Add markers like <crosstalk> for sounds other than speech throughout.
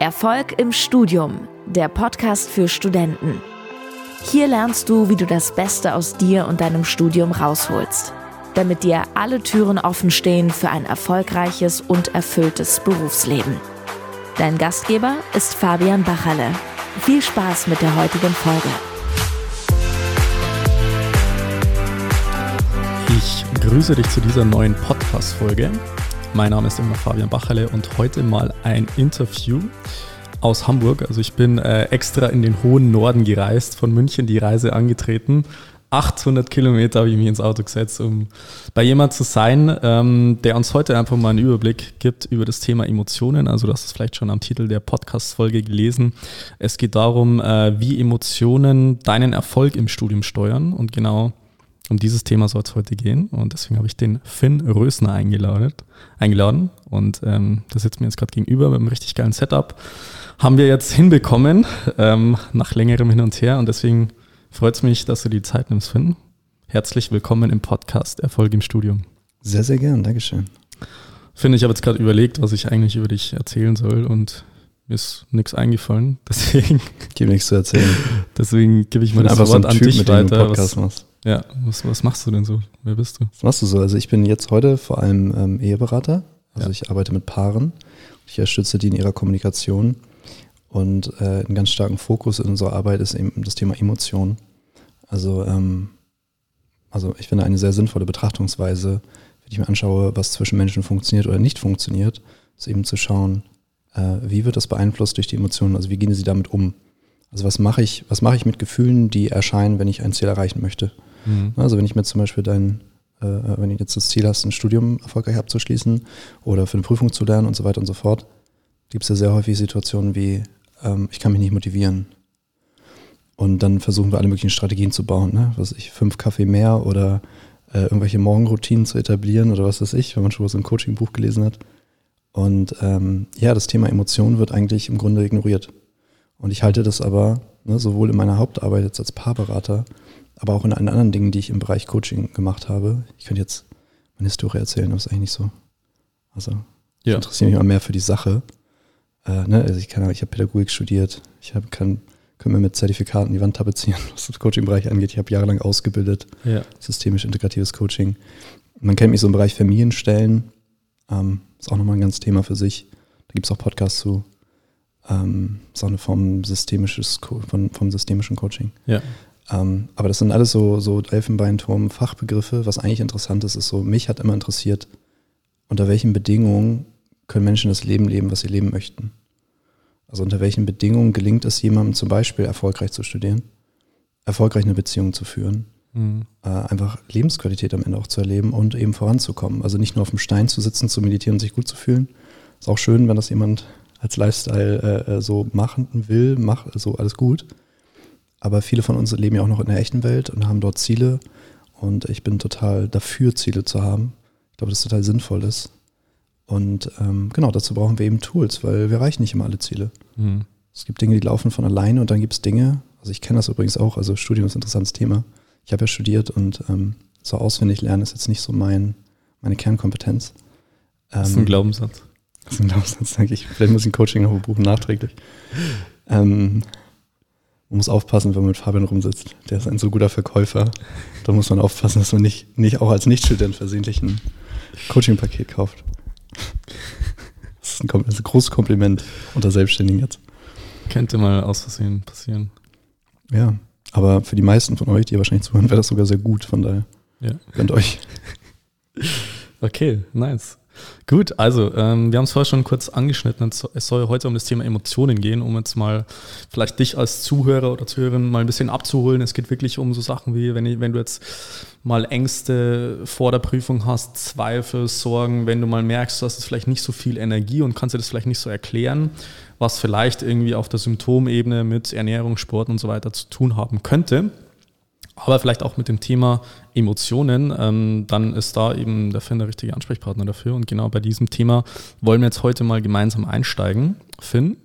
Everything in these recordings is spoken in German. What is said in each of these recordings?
Erfolg im Studium, der Podcast für Studenten. Hier lernst du, wie du das Beste aus dir und deinem Studium rausholst, damit dir alle Türen offen stehen für ein erfolgreiches und erfülltes Berufsleben. Dein Gastgeber ist Fabian Bachalle. Viel Spaß mit der heutigen Folge. Ich grüße dich zu dieser neuen Podcast-Folge. Mein Name ist immer Fabian Bacherle und heute mal ein Interview aus Hamburg. Also ich bin äh, extra in den hohen Norden gereist, von München die Reise angetreten. 800 Kilometer habe ich mich ins Auto gesetzt, um bei jemand zu sein, ähm, der uns heute einfach mal einen Überblick gibt über das Thema Emotionen. Also du hast es vielleicht schon am Titel der Podcast-Folge gelesen. Es geht darum, äh, wie Emotionen deinen Erfolg im Studium steuern und genau um dieses Thema soll es heute gehen und deswegen habe ich den Finn Rösner eingeladen. eingeladen. Und ähm, der sitzt mir jetzt gerade gegenüber mit einem richtig geilen Setup. Haben wir jetzt hinbekommen, ähm, nach längerem Hin und Her. Und deswegen freut es mich, dass du die Zeit nimmst, Finn. Herzlich willkommen im Podcast Erfolg im Studium. Sehr, sehr gern, Dankeschön. Finn, ich habe jetzt gerade überlegt, was ich eigentlich über dich erzählen soll und mir ist nichts eingefallen. <laughs> Deswegen. Gib nichts zu erzählen. Deswegen gebe ich mal das Wort so an typ, dich weiter. Was, machst. Ja, was, was machst du denn so? Wer bist du? Was machst du so? Also ich bin jetzt heute vor allem ähm, Eheberater. Also ja. ich arbeite mit Paaren. Ich unterstütze die in ihrer Kommunikation. Und äh, ein ganz starken Fokus in unserer Arbeit ist eben das Thema Emotion. Also, ähm, also ich finde eine sehr sinnvolle Betrachtungsweise, wenn ich mir anschaue, was zwischen Menschen funktioniert oder nicht funktioniert, ist eben zu schauen, wie wird das beeinflusst durch die Emotionen, also wie gehen sie damit um. Also was mache ich, was mache ich mit Gefühlen, die erscheinen, wenn ich ein Ziel erreichen möchte? Mhm. Also wenn ich mir zum Beispiel dein, äh, wenn du jetzt das Ziel hast, ein Studium erfolgreich abzuschließen oder für eine Prüfung zu lernen und so weiter und so fort, gibt es ja sehr häufig Situationen wie, ähm, ich kann mich nicht motivieren. Und dann versuchen wir alle möglichen Strategien zu bauen, ne? was ich, fünf Kaffee mehr oder äh, irgendwelche Morgenroutinen zu etablieren oder was weiß ich, wenn man schon was im Coaching-Buch gelesen hat. Und ähm, ja, das Thema Emotionen wird eigentlich im Grunde ignoriert. Und ich halte das aber ne, sowohl in meiner Hauptarbeit jetzt als Paarberater aber auch in allen anderen Dingen, die ich im Bereich Coaching gemacht habe. Ich könnte jetzt meine Historie erzählen, aber ist eigentlich nicht so. Also ich interessiere mich immer mehr für die Sache. Äh, ne? Also ich kann, ich habe Pädagogik studiert, ich hab, kann, können wir mit Zertifikaten die Wand tapezieren, <laughs> was das Coaching-Bereich angeht. Ich habe jahrelang ausgebildet, ja. systemisch integratives Coaching. Man kennt mich so im Bereich Familienstellen, ähm, ist auch nochmal ein ganz Thema für sich. Da gibt es auch Podcasts zu. Ähm, ist auch eine Form systemisches, von, vom systemischen Coaching. Ja. Ähm, aber das sind alles so, so Elfenbeinturm-Fachbegriffe. Was eigentlich interessant ist, ist so, mich hat immer interessiert, unter welchen Bedingungen können Menschen das Leben leben, was sie leben möchten. Also unter welchen Bedingungen gelingt es jemandem zum Beispiel erfolgreich zu studieren, erfolgreich eine Beziehung zu führen, mhm. äh, einfach Lebensqualität am Ende auch zu erleben und eben voranzukommen. Also nicht nur auf dem Stein zu sitzen, zu meditieren und sich gut zu fühlen. Ist auch schön, wenn das jemand als Lifestyle äh, äh so machen will, mach so alles gut. Aber viele von uns leben ja auch noch in der echten Welt und haben dort Ziele. Und ich bin total dafür, Ziele zu haben. Ich glaube, das total sinnvoll ist. Und ähm, genau, dazu brauchen wir eben Tools, weil wir erreichen nicht immer alle Ziele. Mhm. Es gibt Dinge, die laufen von alleine und dann gibt es Dinge, also ich kenne das übrigens auch, also Studium ist ein interessantes Thema. Ich habe ja studiert und ähm, so auswendig lernen ist jetzt nicht so mein, meine Kernkompetenz. Ähm, das ist ein ähm, Glaubenssatz. Das ist ein Glaubenssatz, denke ich. Vielleicht muss ich ein Coaching noch buchen, nachträglich. Ähm, man muss aufpassen, wenn man mit Fabian rumsitzt. Der ist ein so guter Verkäufer. Da muss man aufpassen, dass man nicht, nicht auch als Nichtstudent versehentlich ein Coaching-Paket kauft. Das ist, ein, das ist ein großes Kompliment unter Selbstständigen jetzt. Könnte mal aus Versehen passieren. Ja, aber für die meisten von euch, die wahrscheinlich zuhören, wäre das sogar sehr gut. Von daher ja. gönnt euch. <laughs> Okay, nice. Gut, also ähm, wir haben es vorher schon kurz angeschnitten. Es soll heute um das Thema Emotionen gehen, um jetzt mal vielleicht dich als Zuhörer oder Zuhörerin mal ein bisschen abzuholen. Es geht wirklich um so Sachen wie, wenn, ich, wenn du jetzt mal Ängste vor der Prüfung hast, Zweifel, Sorgen, wenn du mal merkst, du hast vielleicht nicht so viel Energie und kannst dir das vielleicht nicht so erklären, was vielleicht irgendwie auf der Symptomebene mit Ernährung, Sport und so weiter zu tun haben könnte aber vielleicht auch mit dem Thema Emotionen, ähm, dann ist da eben der Finn der richtige Ansprechpartner dafür. Und genau bei diesem Thema wollen wir jetzt heute mal gemeinsam einsteigen, Finn.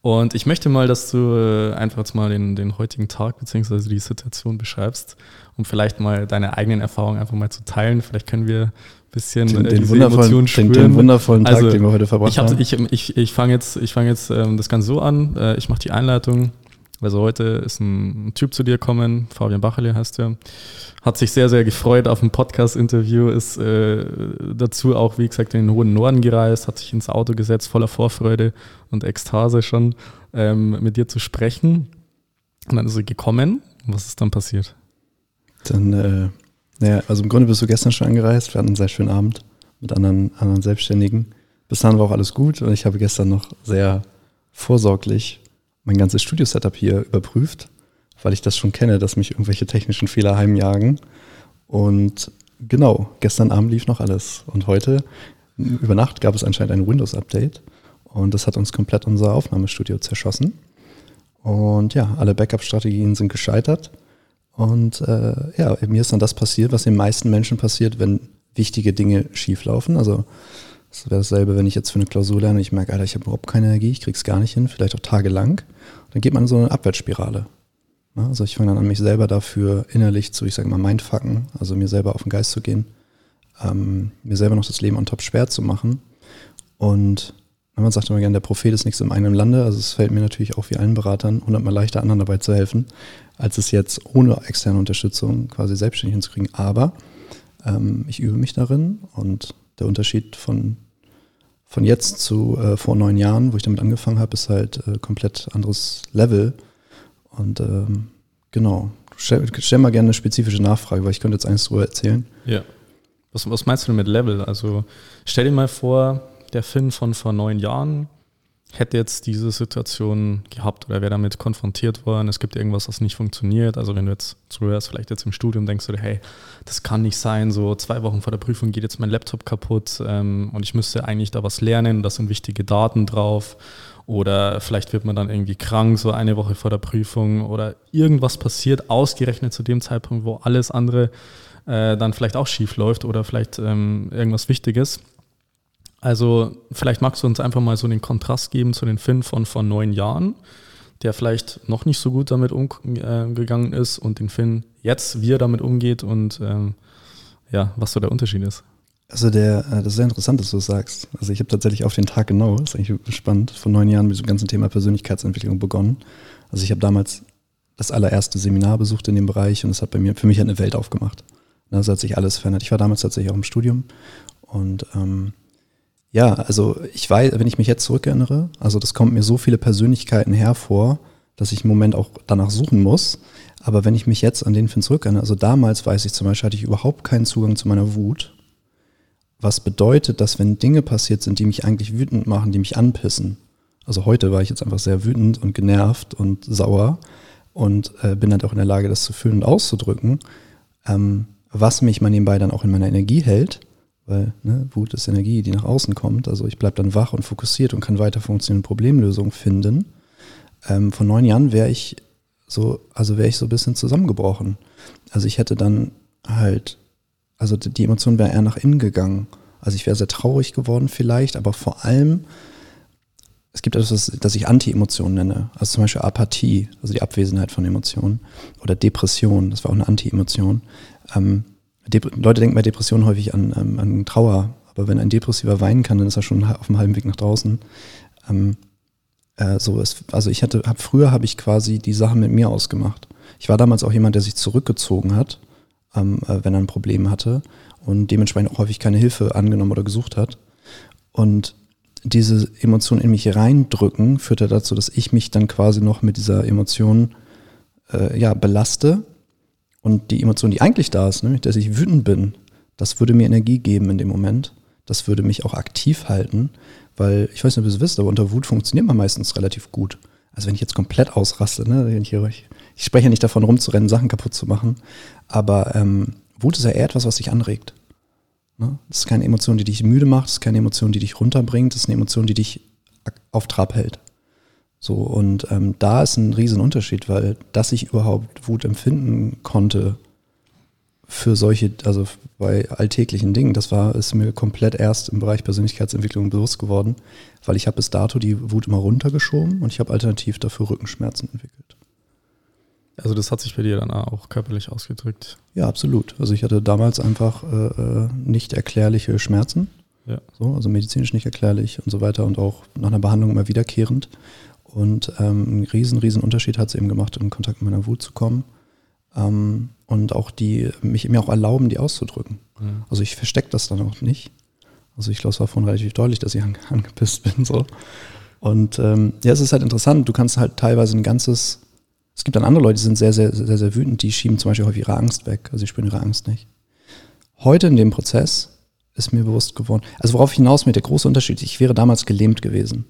Und ich möchte mal, dass du äh, einfach jetzt mal den, den heutigen Tag bzw. die Situation beschreibst, um vielleicht mal deine eigenen Erfahrungen einfach mal zu teilen. Vielleicht können wir bisschen den, äh, den, Emotionen den, spüren. den wundervollen Tag, Also, den wir heute verbracht Ich, hab, haben. ich, ich, ich fange jetzt, ich fang jetzt ähm, das Ganze so an. Äh, ich mache die Einleitung. Also heute ist ein, Typ zu dir gekommen, Fabian Bachele heißt er. Hat sich sehr, sehr gefreut auf ein Podcast-Interview, ist äh, dazu auch, wie gesagt, in den hohen Norden gereist, hat sich ins Auto gesetzt, voller Vorfreude und Ekstase schon, ähm, mit dir zu sprechen. Und dann ist er gekommen. Was ist dann passiert? Dann, äh, naja, also im Grunde bist du gestern schon angereist. Wir hatten einen sehr schönen Abend mit anderen, anderen Selbstständigen. Bis dahin war auch alles gut und ich habe gestern noch sehr vorsorglich mein ganzes Studio-Setup hier überprüft, weil ich das schon kenne, dass mich irgendwelche technischen Fehler heimjagen. Und genau, gestern Abend lief noch alles. Und heute, über Nacht, gab es anscheinend ein Windows-Update. Und das hat uns komplett unser Aufnahmestudio zerschossen. Und ja, alle Backup-Strategien sind gescheitert. Und äh, ja, mir ist dann das passiert, was den meisten Menschen passiert, wenn wichtige Dinge schieflaufen. Also es wäre dasselbe, wenn ich jetzt für eine Klausur lerne und ich merke, Alter, ich habe überhaupt keine Energie, ich krieg's gar nicht hin, vielleicht auch tagelang. Dann geht man in so eine Abwärtsspirale. Also ich fange dann an, mich selber dafür innerlich zu, ich sage mal, mindfucken, also mir selber auf den Geist zu gehen, ähm, mir selber noch das Leben on top schwer zu machen. Und man sagt immer gerne, der Prophet ist nichts im eigenen Lande. Also es fällt mir natürlich auch wie allen Beratern hundertmal leichter, anderen dabei zu helfen, als es jetzt ohne externe Unterstützung quasi selbstständig hinzukriegen. Aber ähm, ich übe mich darin und der Unterschied von, von jetzt zu äh, vor neun Jahren, wo ich damit angefangen habe, ist halt äh, komplett anderes Level. Und ähm, genau, stell, stell mal gerne eine spezifische Nachfrage, weil ich könnte jetzt eins drüber erzählen. Ja. Was, was meinst du denn mit Level? Also stell dir mal vor, der Finn von vor neun Jahren hätte jetzt diese Situation gehabt oder wäre damit konfrontiert worden, es gibt irgendwas, was nicht funktioniert. Also wenn du jetzt zuhörst, vielleicht jetzt im Studium denkst du dir, hey, das kann nicht sein, so zwei Wochen vor der Prüfung geht jetzt mein Laptop kaputt ähm, und ich müsste eigentlich da was lernen, da sind wichtige Daten drauf. Oder vielleicht wird man dann irgendwie krank, so eine Woche vor der Prüfung oder irgendwas passiert, ausgerechnet zu dem Zeitpunkt, wo alles andere äh, dann vielleicht auch schief läuft oder vielleicht ähm, irgendwas Wichtiges. Also vielleicht magst du uns einfach mal so den Kontrast geben zu den Finn von vor neun Jahren, der vielleicht noch nicht so gut damit umgegangen ist und den Finn jetzt, wie er damit umgeht und ähm, ja, was so der Unterschied ist. Also der, das ist sehr interessant, dass du das sagst. Also ich habe tatsächlich auf den Tag genau, das ist eigentlich spannend, vor neun Jahren mit diesem ganzen Thema Persönlichkeitsentwicklung begonnen. Also ich habe damals das allererste Seminar besucht in dem Bereich und es hat bei mir für mich eine Welt aufgemacht. Also hat sich alles verändert. Ich war damals tatsächlich auch im Studium und ähm, ja, also ich weiß, wenn ich mich jetzt zurückerinnere, also das kommt mir so viele Persönlichkeiten hervor, dass ich im Moment auch danach suchen muss. Aber wenn ich mich jetzt an den Finn zurückerinnere, also damals weiß ich zum Beispiel, hatte ich überhaupt keinen Zugang zu meiner Wut. Was bedeutet, dass wenn Dinge passiert sind, die mich eigentlich wütend machen, die mich anpissen. Also heute war ich jetzt einfach sehr wütend und genervt und sauer und äh, bin halt auch in der Lage, das zu fühlen und auszudrücken, ähm, was mich mal nebenbei dann auch in meiner Energie hält weil ne, Wut ist Energie, die nach außen kommt. Also ich bleibe dann wach und fokussiert und kann weiter funktionieren, Problemlösungen finden. Ähm, vor neun Jahren wäre ich so, also wäre ich so ein bisschen zusammengebrochen. Also ich hätte dann halt, also die Emotion wäre eher nach innen gegangen. Also ich wäre sehr traurig geworden vielleicht, aber vor allem, es gibt etwas, das ich Anti-Emotionen nenne. Also zum Beispiel Apathie, also die Abwesenheit von Emotionen. Oder Depression, das war auch eine Anti-Emotion. Ähm, Leute denken bei Depressionen häufig an, ähm, an Trauer, aber wenn ein Depressiver weinen kann, dann ist er schon auf dem halben Weg nach draußen. Ähm, äh, so ist, also ich hatte, hab, früher habe ich quasi die Sachen mit mir ausgemacht. Ich war damals auch jemand, der sich zurückgezogen hat, ähm, äh, wenn er ein Problem hatte und dementsprechend auch häufig keine Hilfe angenommen oder gesucht hat. Und diese Emotionen in mich reindrücken, führte dazu, dass ich mich dann quasi noch mit dieser Emotion äh, ja, belaste und die Emotion, die eigentlich da ist, nämlich dass ich wütend bin, das würde mir Energie geben in dem Moment. Das würde mich auch aktiv halten, weil ich weiß nicht, ob ihr es wisst, aber unter Wut funktioniert man meistens relativ gut. Also wenn ich jetzt komplett ausraste, ne, ich, ich spreche ja nicht davon rumzurennen, Sachen kaputt zu machen, aber ähm, Wut ist ja eher etwas, was dich anregt. Ne? Das ist keine Emotion, die dich müde macht, das ist keine Emotion, die dich runterbringt, das ist eine Emotion, die dich auf Trab hält. So, und ähm, da ist ein Riesenunterschied, weil dass ich überhaupt Wut empfinden konnte für solche, also bei alltäglichen Dingen, das war, ist mir komplett erst im Bereich Persönlichkeitsentwicklung bewusst geworden, weil ich habe bis dato die Wut immer runtergeschoben und ich habe alternativ dafür Rückenschmerzen entwickelt. Also das hat sich bei dir dann auch körperlich ausgedrückt? Ja, absolut. Also ich hatte damals einfach äh, äh, nicht erklärliche Schmerzen. Ja. So, also medizinisch nicht erklärlich und so weiter und auch nach einer Behandlung immer wiederkehrend. Und ähm, einen riesen, riesen Unterschied hat es eben gemacht, in Kontakt mit meiner Wut zu kommen. Ähm, und auch die, mich mir auch erlauben, die auszudrücken. Mhm. Also ich verstecke das dann auch nicht. Also ich glaube, es war vorhin relativ deutlich, dass ich angepisst bin. So. Und ähm, ja, es ist halt interessant, du kannst halt teilweise ein ganzes, es gibt dann andere Leute, die sind sehr, sehr, sehr, sehr wütend, die schieben zum Beispiel häufig ihre Angst weg. Also sie spüren ihre Angst nicht. Heute in dem Prozess ist mir bewusst geworden, also worauf ich hinaus mit der große Unterschied, ich wäre damals gelähmt gewesen.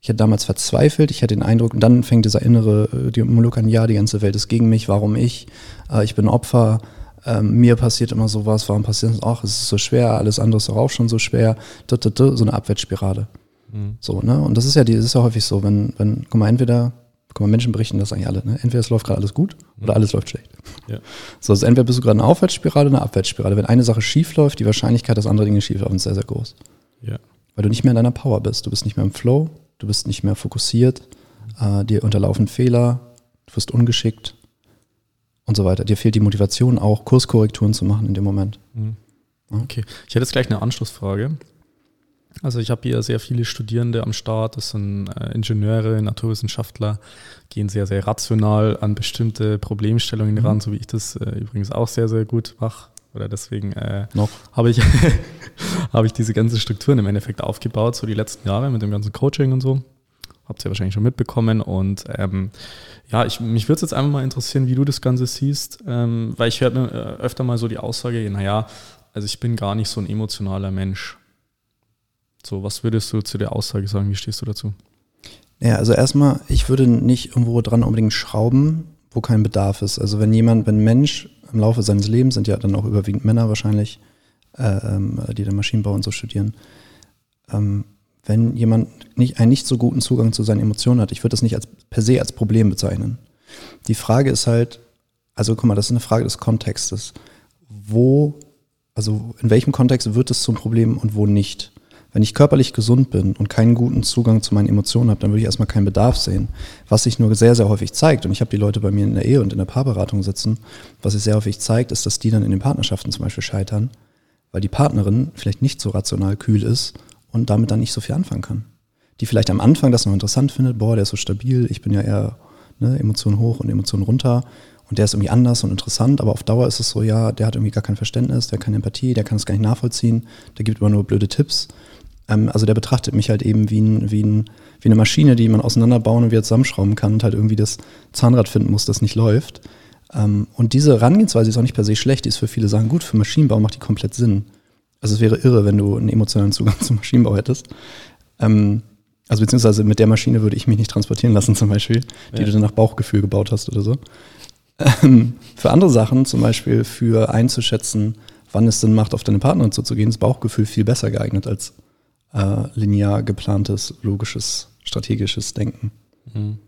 Ich hätte damals verzweifelt, ich hatte den Eindruck, und dann fängt dieser innere äh, die Monolog an, ja, die ganze Welt ist gegen mich, warum ich? Äh, ich bin Opfer, ähm, mir passiert immer sowas, warum passiert das? Ach, es ist so schwer, alles andere ist auch schon so schwer, so eine Abwärtsspirale. Mhm. So, ne? Und das ist ja die, das ist ja häufig so, wenn, wenn, guck mal, entweder, guck mal, Menschen berichten das eigentlich alle, ne? Entweder es läuft gerade alles gut oder alles läuft schlecht. Ja. <laughs> So, also entweder bist du gerade eine Aufwärtsspirale oder eine Abwärtsspirale. Wenn eine Sache schief läuft, die Wahrscheinlichkeit, dass andere Dinge schief laufen, ist sehr, sehr groß. Ja. Weil du nicht mehr in deiner Power bist. Du bist nicht mehr im Flow, du bist nicht mehr fokussiert, äh, dir unterlaufen Fehler, du wirst ungeschickt und so weiter. Dir fehlt die Motivation auch, Kurskorrekturen zu machen in dem Moment. Mhm. Okay, ich hätte jetzt gleich eine Anschlussfrage. Also ich habe hier sehr viele Studierende am Start, das sind äh, Ingenieure, Naturwissenschaftler, gehen sehr, sehr rational an bestimmte Problemstellungen mhm. ran, so wie ich das äh, übrigens auch sehr, sehr gut mache. Oder deswegen äh, habe ich, <laughs> hab ich diese ganzen Strukturen im Endeffekt aufgebaut, so die letzten Jahre mit dem ganzen Coaching und so. Habt ihr wahrscheinlich schon mitbekommen. Und ähm, ja, ich, mich würde es jetzt einfach mal interessieren, wie du das Ganze siehst, ähm, weil ich höre äh, öfter mal so die Aussage, naja, also ich bin gar nicht so ein emotionaler Mensch. So, was würdest du zu der Aussage sagen? Wie stehst du dazu? Ja, also erstmal, ich würde nicht irgendwo dran unbedingt schrauben, wo kein Bedarf ist. Also wenn jemand, wenn ein Mensch im Laufe seines Lebens, sind ja dann auch überwiegend Männer wahrscheinlich, äh, ähm, die dann Maschinenbau und so studieren, ähm, wenn jemand nicht, einen nicht so guten Zugang zu seinen Emotionen hat, ich würde das nicht als, per se als Problem bezeichnen. Die Frage ist halt, also guck mal, das ist eine Frage des Kontextes. Wo, also in welchem Kontext wird es zum Problem und wo nicht? Wenn ich körperlich gesund bin und keinen guten Zugang zu meinen Emotionen habe, dann würde ich erstmal keinen Bedarf sehen. Was sich nur sehr, sehr häufig zeigt, und ich habe die Leute bei mir in der Ehe und in der Paarberatung sitzen, was sich sehr häufig zeigt, ist, dass die dann in den Partnerschaften zum Beispiel scheitern, weil die Partnerin vielleicht nicht so rational kühl ist und damit dann nicht so viel anfangen kann. Die vielleicht am Anfang das noch interessant findet, boah, der ist so stabil, ich bin ja eher ne, Emotionen hoch und Emotionen runter und der ist irgendwie anders und interessant, aber auf Dauer ist es so, ja, der hat irgendwie gar kein Verständnis, der hat keine Empathie, der kann es gar nicht nachvollziehen, der gibt immer nur blöde Tipps also der betrachtet mich halt eben wie, ein, wie, ein, wie eine Maschine, die man auseinanderbauen und wieder zusammenschrauben kann und halt irgendwie das Zahnrad finden muss, das nicht läuft. Ähm, und diese Herangehensweise ist auch nicht per se schlecht, die ist für viele Sachen gut. Für Maschinenbau macht die komplett Sinn. Also es wäre irre, wenn du einen emotionalen Zugang <laughs> zum Maschinenbau hättest. Ähm, also beziehungsweise mit der Maschine würde ich mich nicht transportieren lassen <laughs> zum Beispiel, die ja. du dann nach Bauchgefühl gebaut hast oder so. Ähm, für andere Sachen, zum Beispiel für einzuschätzen, wann es Sinn macht, auf deine Partnerin zuzugehen, ist Bauchgefühl viel besser geeignet als äh, linear geplantes, logisches, strategisches Denken. Mhm.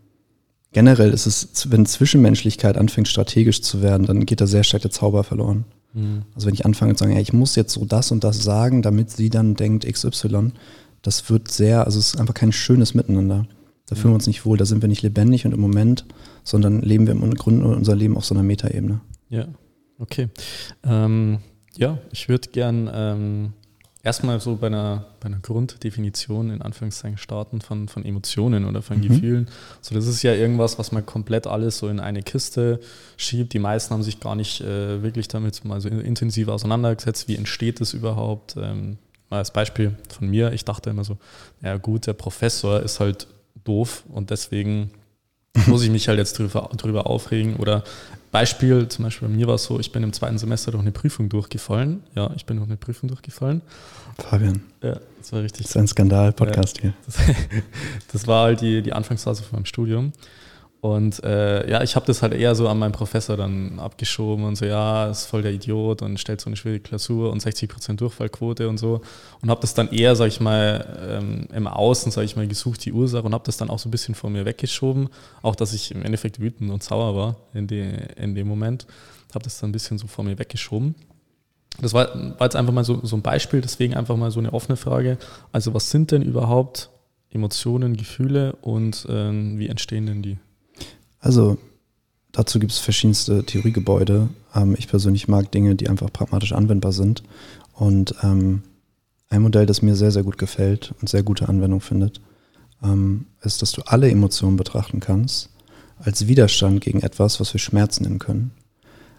Generell ist es, wenn Zwischenmenschlichkeit anfängt strategisch zu werden, dann geht da sehr stark der Zauber verloren. Mhm. Also wenn ich anfange zu sagen, ey, ich muss jetzt so das und das sagen, damit sie dann denkt XY, das wird sehr, also es ist einfach kein schönes Miteinander. Da fühlen wir uns nicht wohl, da sind wir nicht lebendig und im Moment, sondern leben wir im Grunde unser Leben auf so einer Metaebene. Ja, okay. Ähm, ja, ich würde gern ähm, erstmal so bei einer, bei einer Grunddefinition in Anführungszeichen starten von, von Emotionen oder von mhm. Gefühlen. So, das ist ja irgendwas, was man komplett alles so in eine Kiste schiebt. Die meisten haben sich gar nicht äh, wirklich damit mal so intensiv auseinandergesetzt. Wie entsteht das überhaupt? Ähm, mal als Beispiel von mir, ich dachte immer so, ja gut, der Professor ist halt doof und deswegen <laughs> muss ich mich halt jetzt drüber, drüber aufregen. Oder Beispiel, zum Beispiel bei mir war es so, ich bin im zweiten Semester durch eine Prüfung durchgefallen. Ja, ich bin durch eine Prüfung durchgefallen. Fabian. Ja, das war richtig. Das ist ein Skandal-Podcast ja, hier. Das, <laughs> das, war halt die, die Anfangsphase von meinem Studium. Und äh, ja, ich habe das halt eher so an meinen Professor dann abgeschoben und so, ja, ist voll der Idiot und stellt so eine schwierige Klausur und 60% Durchfallquote und so. Und habe das dann eher, sag ich mal, ähm, im Außen, sag ich mal, gesucht, die Ursache und habe das dann auch so ein bisschen von mir weggeschoben. Auch, dass ich im Endeffekt wütend und sauer war in, die, in dem Moment. Habe das dann ein bisschen so von mir weggeschoben. Das war, war jetzt einfach mal so, so ein Beispiel, deswegen einfach mal so eine offene Frage. Also was sind denn überhaupt Emotionen, Gefühle und ähm, wie entstehen denn die? Also dazu gibt es verschiedenste Theoriegebäude. Ähm, ich persönlich mag Dinge, die einfach pragmatisch anwendbar sind. Und ähm, ein Modell, das mir sehr, sehr gut gefällt und sehr gute Anwendung findet, ähm, ist, dass du alle Emotionen betrachten kannst als Widerstand gegen etwas, was wir Schmerz nennen können.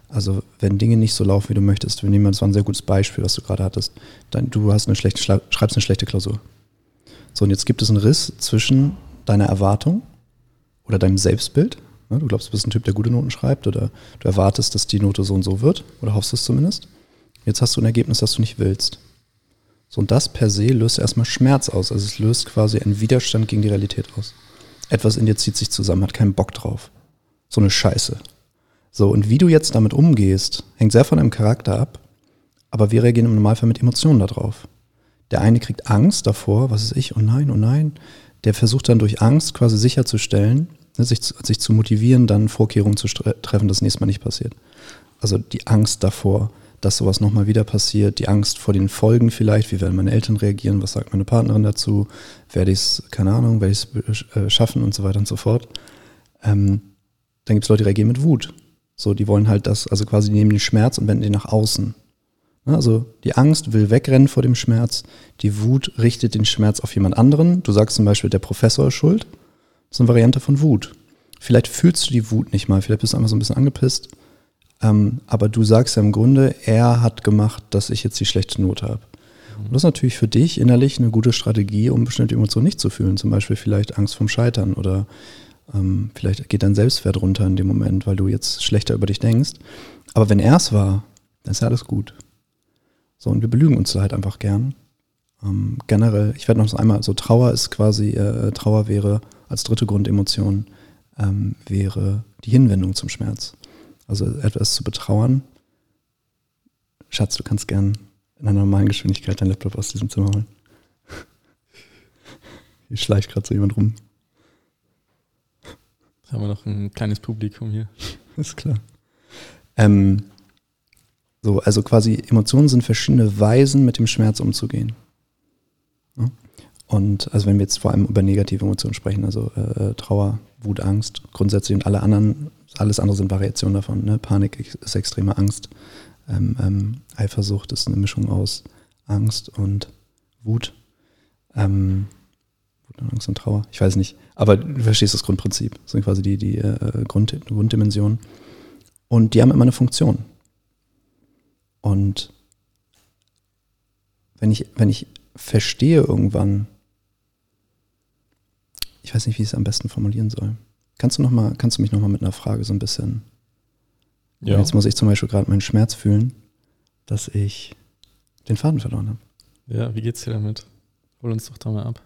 Also wenn Dinge nicht so laufen, wie du möchtest, wir nehmen das war ein sehr gutes Beispiel, was du gerade hattest, dann du hast eine schlechte, schreibst eine schlechte Klausur. So, und jetzt gibt es einen Riss zwischen deiner Erwartung oder deinem Selbstbild. Ne, du glaubst, du bist ein Typ, der gute Noten schreibt oder du erwartest, dass die Note so und so wird oder hoffst es zumindest. Jetzt hast du ein Ergebnis, das du nicht willst. So, und das per se löst erstmal Schmerz aus. Also es löst quasi einen Widerstand gegen die Realität aus. Etwas in dir zieht sich zusammen, hat keinen Bock drauf. So eine Scheiße. So, und wie du jetzt damit umgehst, hängt sehr von deinem Charakter ab, aber wir reagieren im Normalfall mit Emotionen darauf. Der eine kriegt Angst davor, was ist ich, oh nein, oh nein. Der versucht dann durch Angst quasi sicherzustellen, ne, sich, sich zu motivieren, dann Vorkehrungen zu treffen, dass das nächste Mal nicht passiert. Also die Angst davor, dass sowas nochmal wieder passiert, die Angst vor den Folgen vielleicht, wie werden meine Eltern reagieren, was sagt meine Partnerin dazu, werde ich es, keine Ahnung, werde ich es äh, schaffen und so weiter und so fort. Ähm, dann gibt es Leute, die reagieren mit Wut. So, die wollen halt das, also quasi nehmen den Schmerz und wenden den nach außen. Ne, also die Angst will wegrennen vor dem Schmerz, die Wut richtet den Schmerz auf jemand anderen. Du sagst zum Beispiel, der Professor ist schuld. Das ist eine Variante von Wut. Vielleicht fühlst du die Wut nicht mal, vielleicht bist du einfach so ein bisschen angepisst. Ähm, aber du sagst ja im Grunde, er hat gemacht, dass ich jetzt die schlechte Note habe. Und das ist natürlich für dich innerlich eine gute Strategie, um bestimmte Emotionen nicht zu fühlen. Zum Beispiel vielleicht Angst vom Scheitern oder ähm, vielleicht geht dein Selbstwert runter in dem Moment, weil du jetzt schlechter über dich denkst. Aber wenn er es war, dann ist ja alles gut. So, und wir belügen uns da halt einfach gern. Ähm, generell, ich werde noch einmal, so Trauer ist quasi, äh, Trauer wäre als dritte Grundemotion, ähm, wäre die Hinwendung zum Schmerz. Also etwas zu betrauern. Schatz, du kannst gern in einer normalen Geschwindigkeit dein Laptop aus diesem Zimmer holen. <laughs> Hier schleicht gerade so jemand rum. Jetzt haben wir noch ein kleines Publikum hier. <laughs> Ist klar. Ähm, so, also quasi Emotionen sind verschiedene Weisen, mit dem Schmerz umzugehen. Und also wenn wir jetzt vor allem über negative Emotionen sprechen, also äh, Trauer, Wut, Angst, grundsätzlich und alle anderen, alles andere sind Variationen davon. Ne? Panik ist extreme Angst. Ähm, ähm, Eifersucht ist eine Mischung aus Angst und Wut. Ähm, Wut und Angst und Trauer. Ich weiß nicht. Aber du verstehst das Grundprinzip. Das sind quasi die, die äh, Grund, Grunddimensionen. Und die haben immer eine Funktion. Und wenn ich, wenn ich verstehe irgendwann, ich weiß nicht, wie ich es am besten formulieren soll. Kannst du noch mal, kannst du mich nochmal mit einer Frage so ein bisschen. Ja. Jetzt muss ich zum Beispiel gerade meinen Schmerz fühlen, dass ich den Faden verloren habe. Ja, wie geht's dir damit? Hol uns doch da mal ab.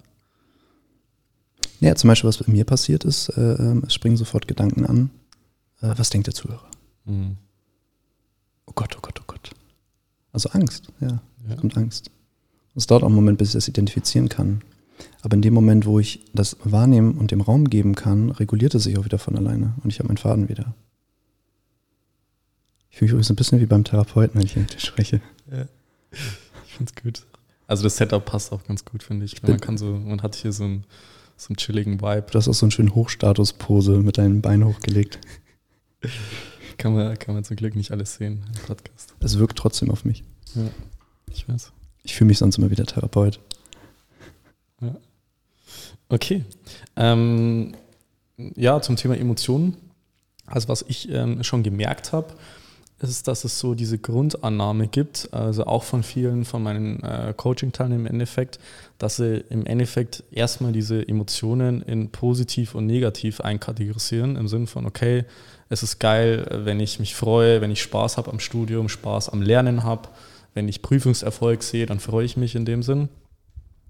Ja, zum Beispiel, was bei mir passiert ist, äh, ähm, es springen sofort Gedanken an. Äh, was denkt der Zuhörer? Mhm. Oh Gott, oh Gott, oh Gott. Also Angst, ja. ja. kommt Angst. Es dauert auch einen Moment, bis ich das identifizieren kann. Aber in dem Moment, wo ich das wahrnehmen und dem Raum geben kann, reguliert es sich auch wieder von alleine und ich habe meinen Faden wieder. Ich fühle mich übrigens ein bisschen wie beim Therapeuten, wenn ich mit dir spreche. Ja. Ich finde es gut. Also das Setup passt auch ganz gut, finde ich. ich man kann so, man hat hier so einen, so einen chilligen Vibe. Du hast auch so einen schönen Hochstatus-Pose mit deinen Beinen hochgelegt. kann, man, kann man zum Glück nicht alles sehen im Podcast. Es wirkt trotzdem auf mich. Ja, ich weiß. Ich fühle mich sonst immer wieder Therapeut. Okay. Ähm, ja, zum Thema Emotionen. Also was ich ähm, schon gemerkt habe, ist, dass es so diese Grundannahme gibt, also auch von vielen von meinen äh, Coaching-Teilnehmern im Endeffekt, dass sie im Endeffekt erstmal diese Emotionen in positiv und negativ einkategorisieren, im Sinne von, okay, es ist geil, wenn ich mich freue, wenn ich Spaß habe am Studium, Spaß am Lernen habe, wenn ich Prüfungserfolg sehe, dann freue ich mich in dem Sinn.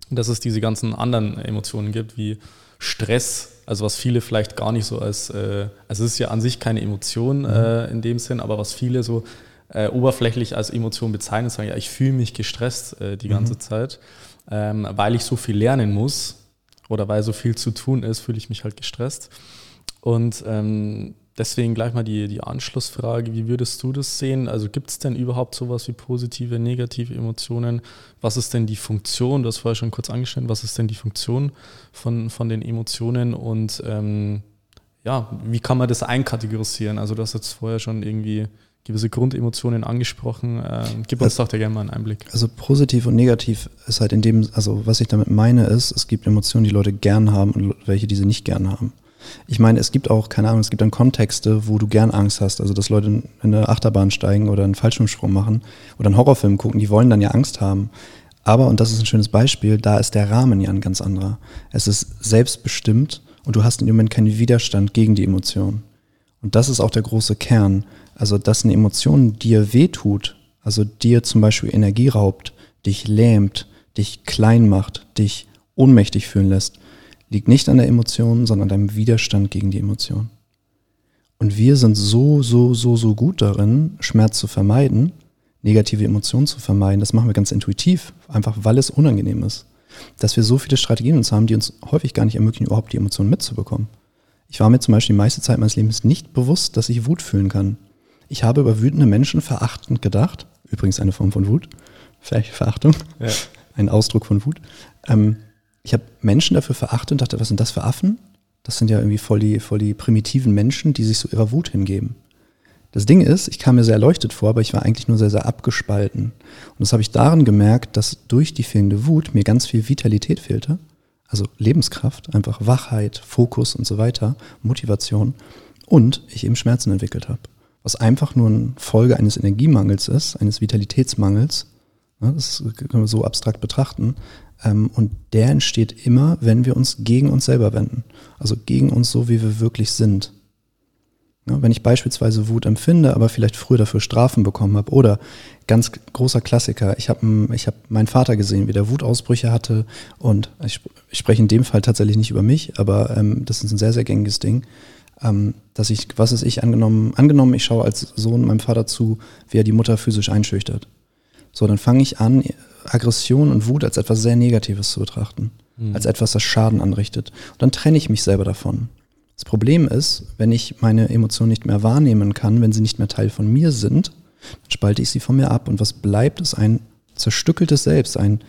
Dass es diese ganzen anderen Emotionen gibt, wie Stress, also was viele vielleicht gar nicht so als, äh, also es ist ja an sich keine Emotion mhm. äh, in dem Sinn, aber was viele so äh, oberflächlich als Emotion bezeichnen, sagen, ja, ich fühle mich gestresst äh, die ganze mhm. Zeit, ähm, weil ich so viel lernen muss oder weil so viel zu tun ist, fühle ich mich halt gestresst. Und ähm, Deswegen gleich mal die, die Anschlussfrage, wie würdest du das sehen? Also gibt es denn überhaupt sowas wie positive, negative Emotionen? Was ist denn die Funktion? Du hast vorher schon kurz angestellt, was ist denn die Funktion von, von den Emotionen? Und ähm, ja, wie kann man das einkategorisieren? Also du hast jetzt vorher schon irgendwie gewisse Grundemotionen angesprochen. Äh, gib uns also, doch da gerne mal einen Einblick. Also positiv und negativ ist halt in dem, also was ich damit meine ist, es gibt Emotionen, die Leute gern haben und welche, die sie nicht gern haben. Ich meine, es gibt auch, keine Ahnung, es gibt dann Kontexte, wo du gern Angst hast. Also, dass Leute in eine Achterbahn steigen oder einen Fallschirmsprung machen oder einen Horrorfilm gucken, die wollen dann ja Angst haben. Aber, und das ist ein schönes Beispiel, da ist der Rahmen ja ein ganz anderer. Es ist selbstbestimmt und du hast dem Moment keinen Widerstand gegen die Emotion. Und das ist auch der große Kern. Also, dass eine Emotion dir wehtut, also dir zum Beispiel Energie raubt, dich lähmt, dich klein macht, dich ohnmächtig fühlen lässt, liegt nicht an der Emotion, sondern an deinem Widerstand gegen die Emotion. Und wir sind so, so, so, so gut darin, Schmerz zu vermeiden, negative Emotionen zu vermeiden. Das machen wir ganz intuitiv, einfach weil es unangenehm ist. Dass wir so viele Strategien uns haben, die uns häufig gar nicht ermöglichen, überhaupt die Emotionen mitzubekommen. Ich war mir zum Beispiel die meiste Zeit meines Lebens nicht bewusst, dass ich Wut fühlen kann. Ich habe über wütende Menschen verachtend gedacht. Übrigens eine Form von Wut. Vielleicht Verachtung. Ja. Ein Ausdruck von Wut. Ähm, ich habe Menschen dafür verachtet und dachte, was sind das für Affen? Das sind ja irgendwie voll die, voll die primitiven Menschen, die sich so ihrer Wut hingeben. Das Ding ist, ich kam mir sehr erleuchtet vor, aber ich war eigentlich nur sehr, sehr abgespalten. Und das habe ich darin gemerkt, dass durch die fehlende Wut mir ganz viel Vitalität fehlte. Also Lebenskraft, einfach Wachheit, Fokus und so weiter, Motivation. Und ich eben Schmerzen entwickelt habe was einfach nur eine Folge eines Energiemangels ist, eines Vitalitätsmangels. Das können wir so abstrakt betrachten. Ähm, und der entsteht immer, wenn wir uns gegen uns selber wenden. Also gegen uns so, wie wir wirklich sind. wenn ich beispielsweise Wut empfinde, aber vielleicht früher dafür Strafen bekommen habe. Oder ganz großer Klassiker, ich habe ich hab meinen Vater gesehen, wie der Wutausbrüche hatte. Und ich, ich spreche in dem Fall tatsächlich nicht über mich, aber ähm, das ist ein sehr, sehr gängiges Ding ähm, dass ich, was ist ich angenommen, angenommen, ich schaue als Sohn meinem Vater zu, wie er die Mutter physisch einschüchtert. So, dann fange ich an, Aggression und Wut als etwas sehr Negatives zu betrachten, mhm. als etwas, das Schaden anrichtet. Und dann trenne ich mich selber davon. Das Problem ist, wenn ich meine Emotionen nicht mehr wahrnehmen kann, wenn sie nicht mehr Teil von mir sind, dann spalte ich sie von mir ab und was bleibt, ist ein zerstückeltes Selbst, ein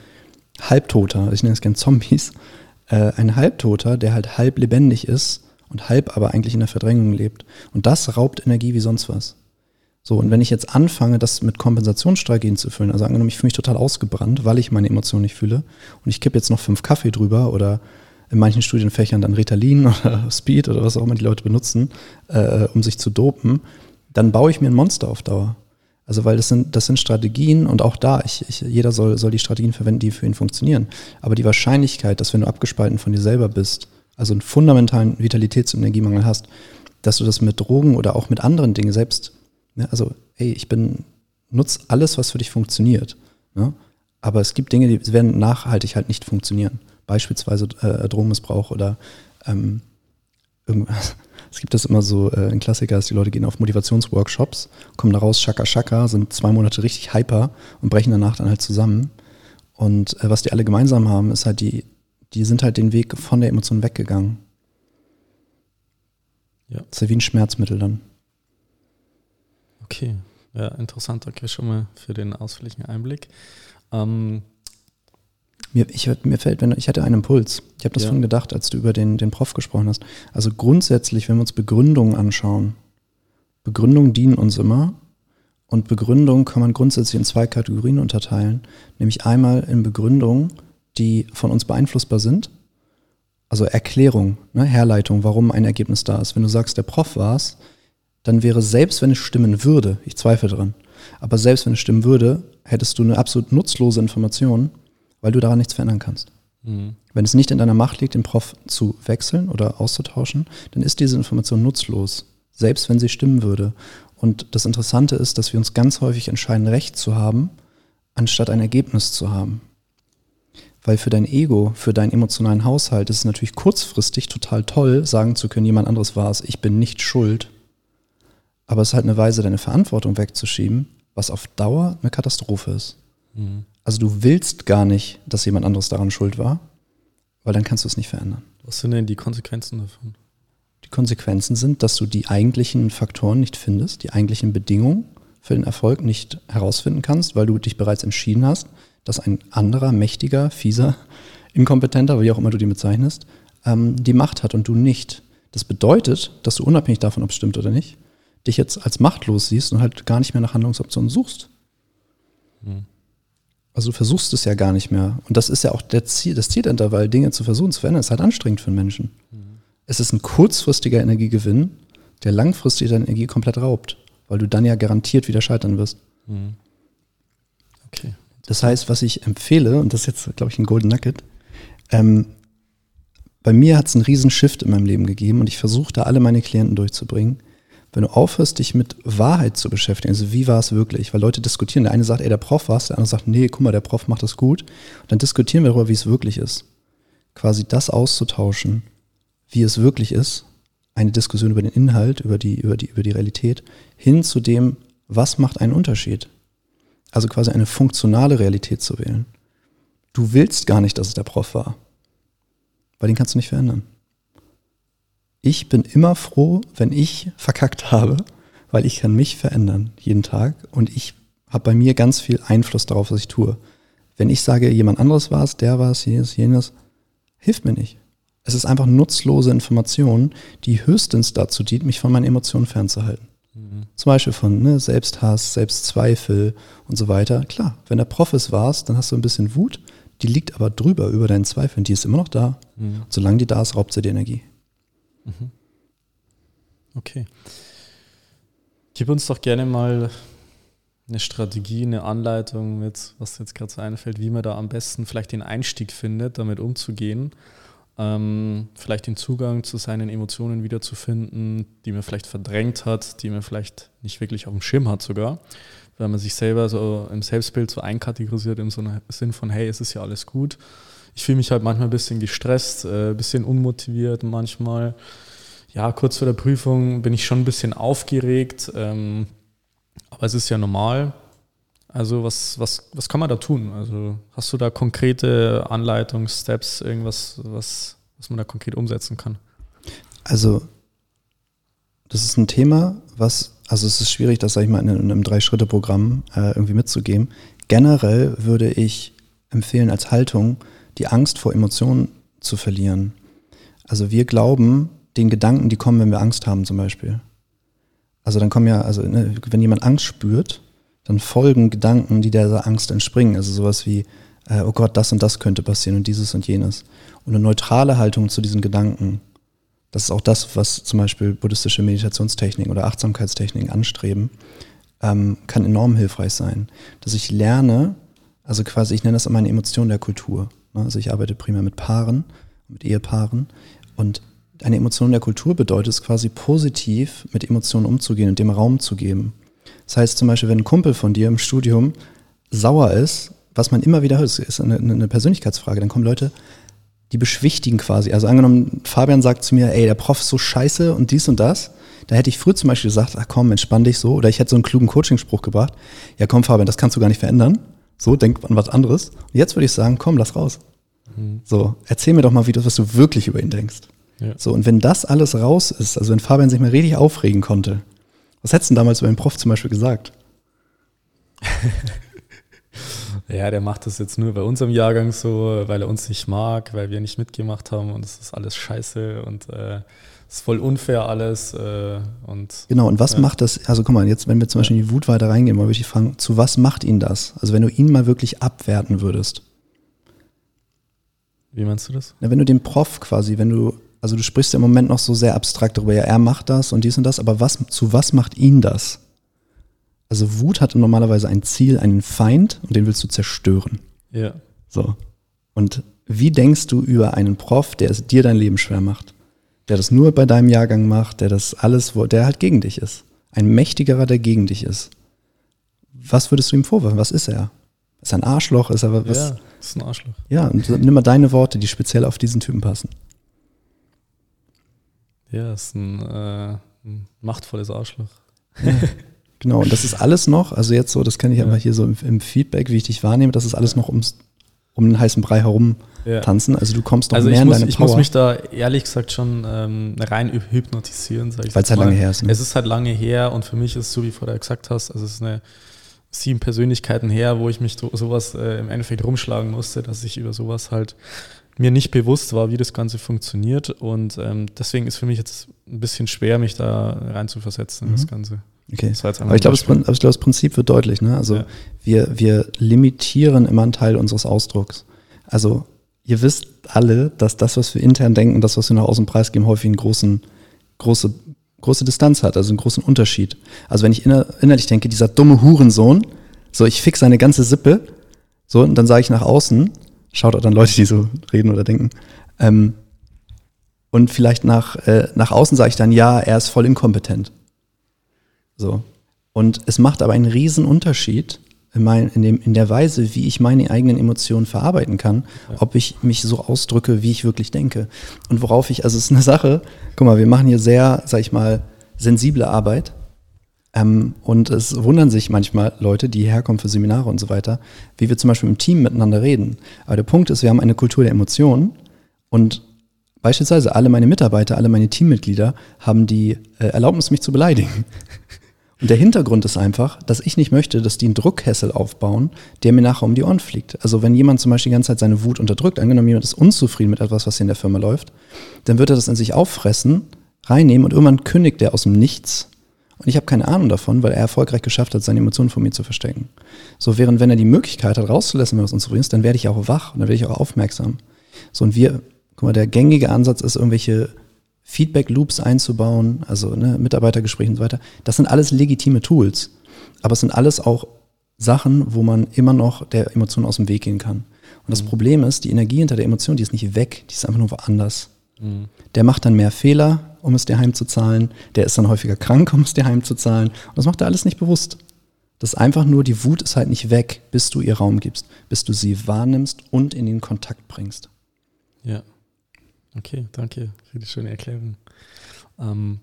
Halbtoter, ich nenne es gerne Zombies, <laughs> äh, ein Halbtoter, der halt halb lebendig ist und halb aber eigentlich in der Verdrängung lebt. Und das raubt Energie wie sonst was. So, und wenn ich jetzt anfange, das mit Kompensationsstrategien zu füllen, also angenommen, ich fühle mich total ausgebrannt, weil ich meine Emotionen nicht fühle, und ich kippe jetzt noch fünf Kaffee drüber oder in manchen Studienfächern dann Ritalin <laughs> oder Speed oder was auch immer die Leute benutzen, äh, um sich zu dopen, dann baue ich mir ein Monster auf Dauer. Also weil das sind, das sind Strategien und auch da, ich, ich, jeder soll, soll die Strategien verwenden, die für ihn funktionieren. Aber die Wahrscheinlichkeit, dass wenn du abgespalten von dir selber bist, also einen fundamentalen Vitalitäts- und Energiemangel hast, dass du das mit Drogen oder auch mit anderen Dingen selbst, ne, also hey, ich bin, nutz alles, was für dich funktioniert. Ne? Aber es gibt Dinge, die werden nachhaltig halt nicht funktionieren. Beispielsweise äh, Drogenmissbrauch oder ähm, irgendwas. <laughs> Es gibt das immer so, äh, ein Klassiker dass die Leute gehen auf Motivationsworkshops, kommen da raus, Shaka Shaka, sind zwei Monate richtig hyper und brechen danach dann halt zusammen. Und äh, was die alle gemeinsam haben, ist halt die die sind halt den Weg von der Emotion weggegangen. Ja. Das ist ja wie ein Schmerzmittel dann. Okay, ja, interessant. Danke schon mal für den ausführlichen Einblick. Ähm, mir, ich, mir fällt, wenn, ich hatte einen Impuls. Ich habe das ja. schon gedacht, als du über den, den Prof gesprochen hast. Also grundsätzlich, wenn wir uns Begründungen anschauen, Begründungen dienen uns immer und Begründungen kann man grundsätzlich in zwei Kategorien unterteilen. Nämlich einmal in Begründungen, die von uns beeinflussbar sind. Also Erklärung, ne, Herleitung, warum ein Ergebnis da ist. Wenn du sagst, der Prof war es, dann wäre selbst, wenn es stimmen würde, ich zweifle dran, aber selbst wenn es stimmen würde, hättest du eine absolut nutzlose Information, weil du daran nichts verändern kannst. Mhm. Wenn es nicht in deiner Macht liegt, den Prof zu wechseln oder auszutauschen, dann ist diese Information nutzlos, selbst wenn sie stimmen würde. Und das Interessante ist, dass wir uns ganz häufig entscheiden, Recht zu haben, anstatt ein Ergebnis zu haben. Weil für dein Ego, für deinen emotionalen Haushalt ist es natürlich kurzfristig total toll, sagen zu können, jemand anderes war es, ich bin nicht schuld. Aber es ist halt eine Weise, deine Verantwortung wegzuschieben, was auf Dauer eine Katastrophe ist. Mhm. Also du willst gar nicht, dass jemand anderes daran schuld war, weil dann kannst du es nicht verändern. Was sind denn die Konsequenzen davon? Die Konsequenzen sind, dass du die eigentlichen Faktoren nicht findest, die eigentlichen Bedingungen für den Erfolg nicht herausfinden kannst, weil du dich bereits entschieden hast, dass ein anderer, mächtiger, fieser, <laughs> inkompetenter, wie auch immer du den bezeichnest, ähm, die Macht hat und du nicht. Das bedeutet, dass du unabhängig davon, ob es stimmt oder nicht, dich jetzt als machtlos siehst und halt gar nicht mehr nach Handlungsoptionen suchst. Mhm. Also du versuchst es ja gar nicht mehr. Und das ist ja auch der Ziel, das Ziel dahinter, weil Dinge zu versuchen zu verändern, ist halt anstrengend für einen Menschen. Mhm. Es ist ein kurzfristiger Energiegewinn, der langfristig deine Energie komplett raubt, weil du dann ja garantiert wieder scheitern wirst. Mhm. Okay. Das heißt, was ich empfehle, und das ist jetzt, glaube ich, ein Golden Nugget, ähm, bei mir hat es einen riesen Shift in meinem Leben gegeben und ich versuche da alle meine Klienten durchzubringen. Wenn du aufhörst, dich mit Wahrheit zu beschäftigen, also wie war es wirklich, weil Leute diskutieren, der eine sagt, ey, der Prof war der andere sagt, nee, guck mal, der Prof macht das gut. Und dann diskutieren wir darüber, wie es wirklich ist. Quasi das auszutauschen, wie es wirklich ist, eine Diskussion über den Inhalt, über die, über die, über die Realität, hin zu dem, was macht einen Unterschied. Also quasi eine funktionale Realität zu wählen. Du willst gar nicht, dass es der Prof war, weil den kannst du nicht verändern. Ich bin immer froh, wenn ich verkackt habe, weil ich kann mich verändern jeden Tag und ich habe bei mir ganz viel Einfluss darauf, was ich tue. Wenn ich sage, jemand anderes war es, der war es, jenes, jenes, hilft mir nicht. Es ist einfach nutzlose Information, die höchstens dazu dient, mich von meinen Emotionen fernzuhalten. Mhm. Zum Beispiel von ne, Selbsthass, Selbstzweifel und so weiter. Klar, wenn der Prof es warst, dann hast du ein bisschen Wut, die liegt aber drüber über deinen Zweifeln, die ist immer noch da. Mhm. Solange die da ist, raubt sie dir Energie. Mhm. Okay. Gib uns doch gerne mal eine Strategie, eine Anleitung mit, was jetzt gerade so einfällt, wie man da am besten vielleicht den Einstieg findet, damit umzugehen ähm, vielleicht den Zugang zu seinen Emotionen wiederzufinden, die man vielleicht verdrängt hat, die man vielleicht nicht wirklich auf dem Schirm hat sogar, weil man sich selber so im Selbstbild so einkategorisiert im Sinn von, hey, es ist ja alles gut. Ich fühle mich halt manchmal ein bisschen gestresst, ein äh, bisschen unmotiviert manchmal. Ja, kurz vor der Prüfung bin ich schon ein bisschen aufgeregt, ähm, aber es ist ja normal. Also was, was, was kann man da tun? Also hast du da konkrete Anleitungen, Steps, irgendwas, was, was man da konkret umsetzen kann? Also das ist ein Thema, was, also es ist schwierig, das, sag ich mal, in einem Drei-Schritte-Programm äh, irgendwie mitzugeben. Generell würde ich empfehlen als Haltung, die Angst vor Emotionen zu verlieren. Also wir glauben den Gedanken, die kommen, wenn wir Angst haben zum Beispiel. Also dann kommen ja, also ne, wenn jemand Angst spürt, dann folgen Gedanken, die dieser Angst entspringen. Also sowas wie, äh, oh Gott, das und das könnte passieren und dieses und jenes. Und eine neutrale Haltung zu diesen Gedanken, das ist auch das, was zum Beispiel buddhistische Meditationstechniken oder Achtsamkeitstechniken anstreben, ähm, kann enorm hilfreich sein. Dass ich lerne, also quasi, ich nenne das meine Emotion der Kultur. Ne? Also ich arbeite primär mit Paaren, mit Ehepaaren und eine Emotion der Kultur bedeutet es quasi positiv mit Emotionen umzugehen und dem Raum zu geben. Das heißt zum Beispiel, wenn ein Kumpel von dir im Studium sauer ist, was man immer wieder hört, ist eine, eine Persönlichkeitsfrage, dann kommen Leute, die beschwichtigen quasi. Also angenommen, Fabian sagt zu mir, ey, der Prof ist so scheiße und dies und das. Da hätte ich früher zum Beispiel gesagt, ach komm, entspann dich so. Oder ich hätte so einen klugen Coaching-Spruch gebracht. Ja komm, Fabian, das kannst du gar nicht verändern. So, denk an was anderes. Und jetzt würde ich sagen, komm, lass raus. Mhm. So, erzähl mir doch mal, wie du, was du wirklich über ihn denkst. Ja. So, und wenn das alles raus ist, also wenn Fabian sich mal richtig aufregen konnte, was hättest du denn damals über den Prof zum Beispiel gesagt? <laughs> ja, der macht das jetzt nur bei unserem Jahrgang so, weil er uns nicht mag, weil wir nicht mitgemacht haben und es ist alles scheiße und äh, ist voll unfair alles. Äh, und, genau, und was ja. macht das, also guck mal, jetzt, wenn wir zum Beispiel in die Wut weiter reingehen, wollen wir dich fragen, zu was macht ihn das? Also wenn du ihn mal wirklich abwerten würdest. Wie meinst du das? Na, wenn du den Prof quasi, wenn du also du sprichst ja im Moment noch so sehr abstrakt darüber, ja, er macht das und dies und das, aber was, zu was macht ihn das? Also Wut hat normalerweise ein Ziel, einen Feind und den willst du zerstören. Ja. So. Und wie denkst du über einen Prof, der es dir dein Leben schwer macht? Der das nur bei deinem Jahrgang macht, der das alles, wo, der halt gegen dich ist. Ein mächtigerer, der gegen dich ist. Was würdest du ihm vorwerfen? Was ist er? Ist er ein Arschloch? Ist er was? Ja, ist ein Arschloch. Ja, und nimm mal deine Worte, die speziell auf diesen Typen passen. Ja, ist ein, äh, ein machtvolles Arschloch. genau, und das ist alles noch, also jetzt so, das kann ich ja. einfach hier so im, im, Feedback, wie ich dich wahrnehme, das ist alles noch ums, um den heißen Brei herum ja. tanzen. Also du kommst noch also mehr muss, in deine ich Power. Ich muss mich da ehrlich gesagt schon ähm, rein hypnotisieren, Weil es halt lange her ist. Ne? Es ist halt lange her und für mich ist es so, wie du vorher gesagt hast, also es ist eine sieben Persönlichkeiten her, wo ich mich so, sowas äh, im Endeffekt rumschlagen musste, dass ich über sowas halt mir nicht bewusst war, wie das Ganze funktioniert. Und ähm, deswegen ist für mich jetzt ein bisschen schwer, mich da reinzuversetzen in mhm. das Ganze. Okay. Das aber ich glaube, das, das, Prinzip wird deutlich. Ne? Also ja. wir, wir limitieren immer einen Teil unseres Ausdrucks. Also ihr wisst alle, dass das, was wir intern denken, das, was wir nach außen preisgeben, häufig einen großen, große, große Distanz hat, also einen großen Unterschied. Also wenn ich inner, innerlich denke, dieser dumme Hurensohn, so ich fix seine ganze Sippe, so, und dann sage ich nach außen, schaut auch dann Leute, die so reden oder denken, ähm, und vielleicht nach, äh, nach außen sage ich dann, ja, er ist voll inkompetent. So. Und es macht aber einen riesen Unterschied, in, mein, in, dem, in der Weise, wie ich meine eigenen Emotionen verarbeiten kann, ja. ob ich mich so ausdrücke, wie ich wirklich denke. Und worauf ich, also es ist eine Sache, guck mal, wir machen hier sehr, sag ich mal, sensible Arbeit. Ähm, und es wundern sich manchmal Leute, die herkommen für Seminare und so weiter, wie wir zum Beispiel im Team miteinander reden. Aber der Punkt ist, wir haben eine Kultur der Emotionen und beispielsweise alle meine Mitarbeiter, alle meine Teammitglieder haben die äh, Erlaubnis, mich zu beleidigen. <laughs> Und der Hintergrund ist einfach, dass ich nicht möchte, dass die einen Druckkessel aufbauen, der mir nachher um die Ohren fliegt. Also wenn jemand zum Beispiel die ganze Zeit seine Wut unterdrückt, angenommen jemand ist unzufrieden mit etwas, was hier in der Firma läuft, dann wird er das in sich auffressen, reinnehmen und irgendwann kündigt er aus dem Nichts. Und ich habe keine Ahnung davon, weil er erfolgreich geschafft hat, seine Emotionen von mir zu verstecken. So während wenn er die Möglichkeit hat, rauszulassen, wenn was unzufrieden ist, dann werde ich auch wach und dann werde ich auch aufmerksam. So und wir, guck mal, der gängige Ansatz ist irgendwelche Feedback-Loops einzubauen, also ne, Mitarbeitergespräche und so weiter. Das sind alles legitime Tools. Aber es sind alles auch Sachen, wo man immer noch der Emotion aus dem Weg gehen kann. Und das mhm. Problem ist, die Energie hinter der Emotion, die ist nicht weg, die ist einfach nur woanders. Mhm. Der macht dann mehr Fehler, um es dir heimzuzahlen. Der ist dann häufiger krank, <laughs> um es dir heimzuzahlen. Und das macht er alles nicht bewusst. Das ist einfach nur, die Wut ist halt nicht weg, bis du ihr Raum gibst, bis du sie wahrnimmst und in den Kontakt bringst. Ja. Okay, danke für die schöne Erklärung. Ähm,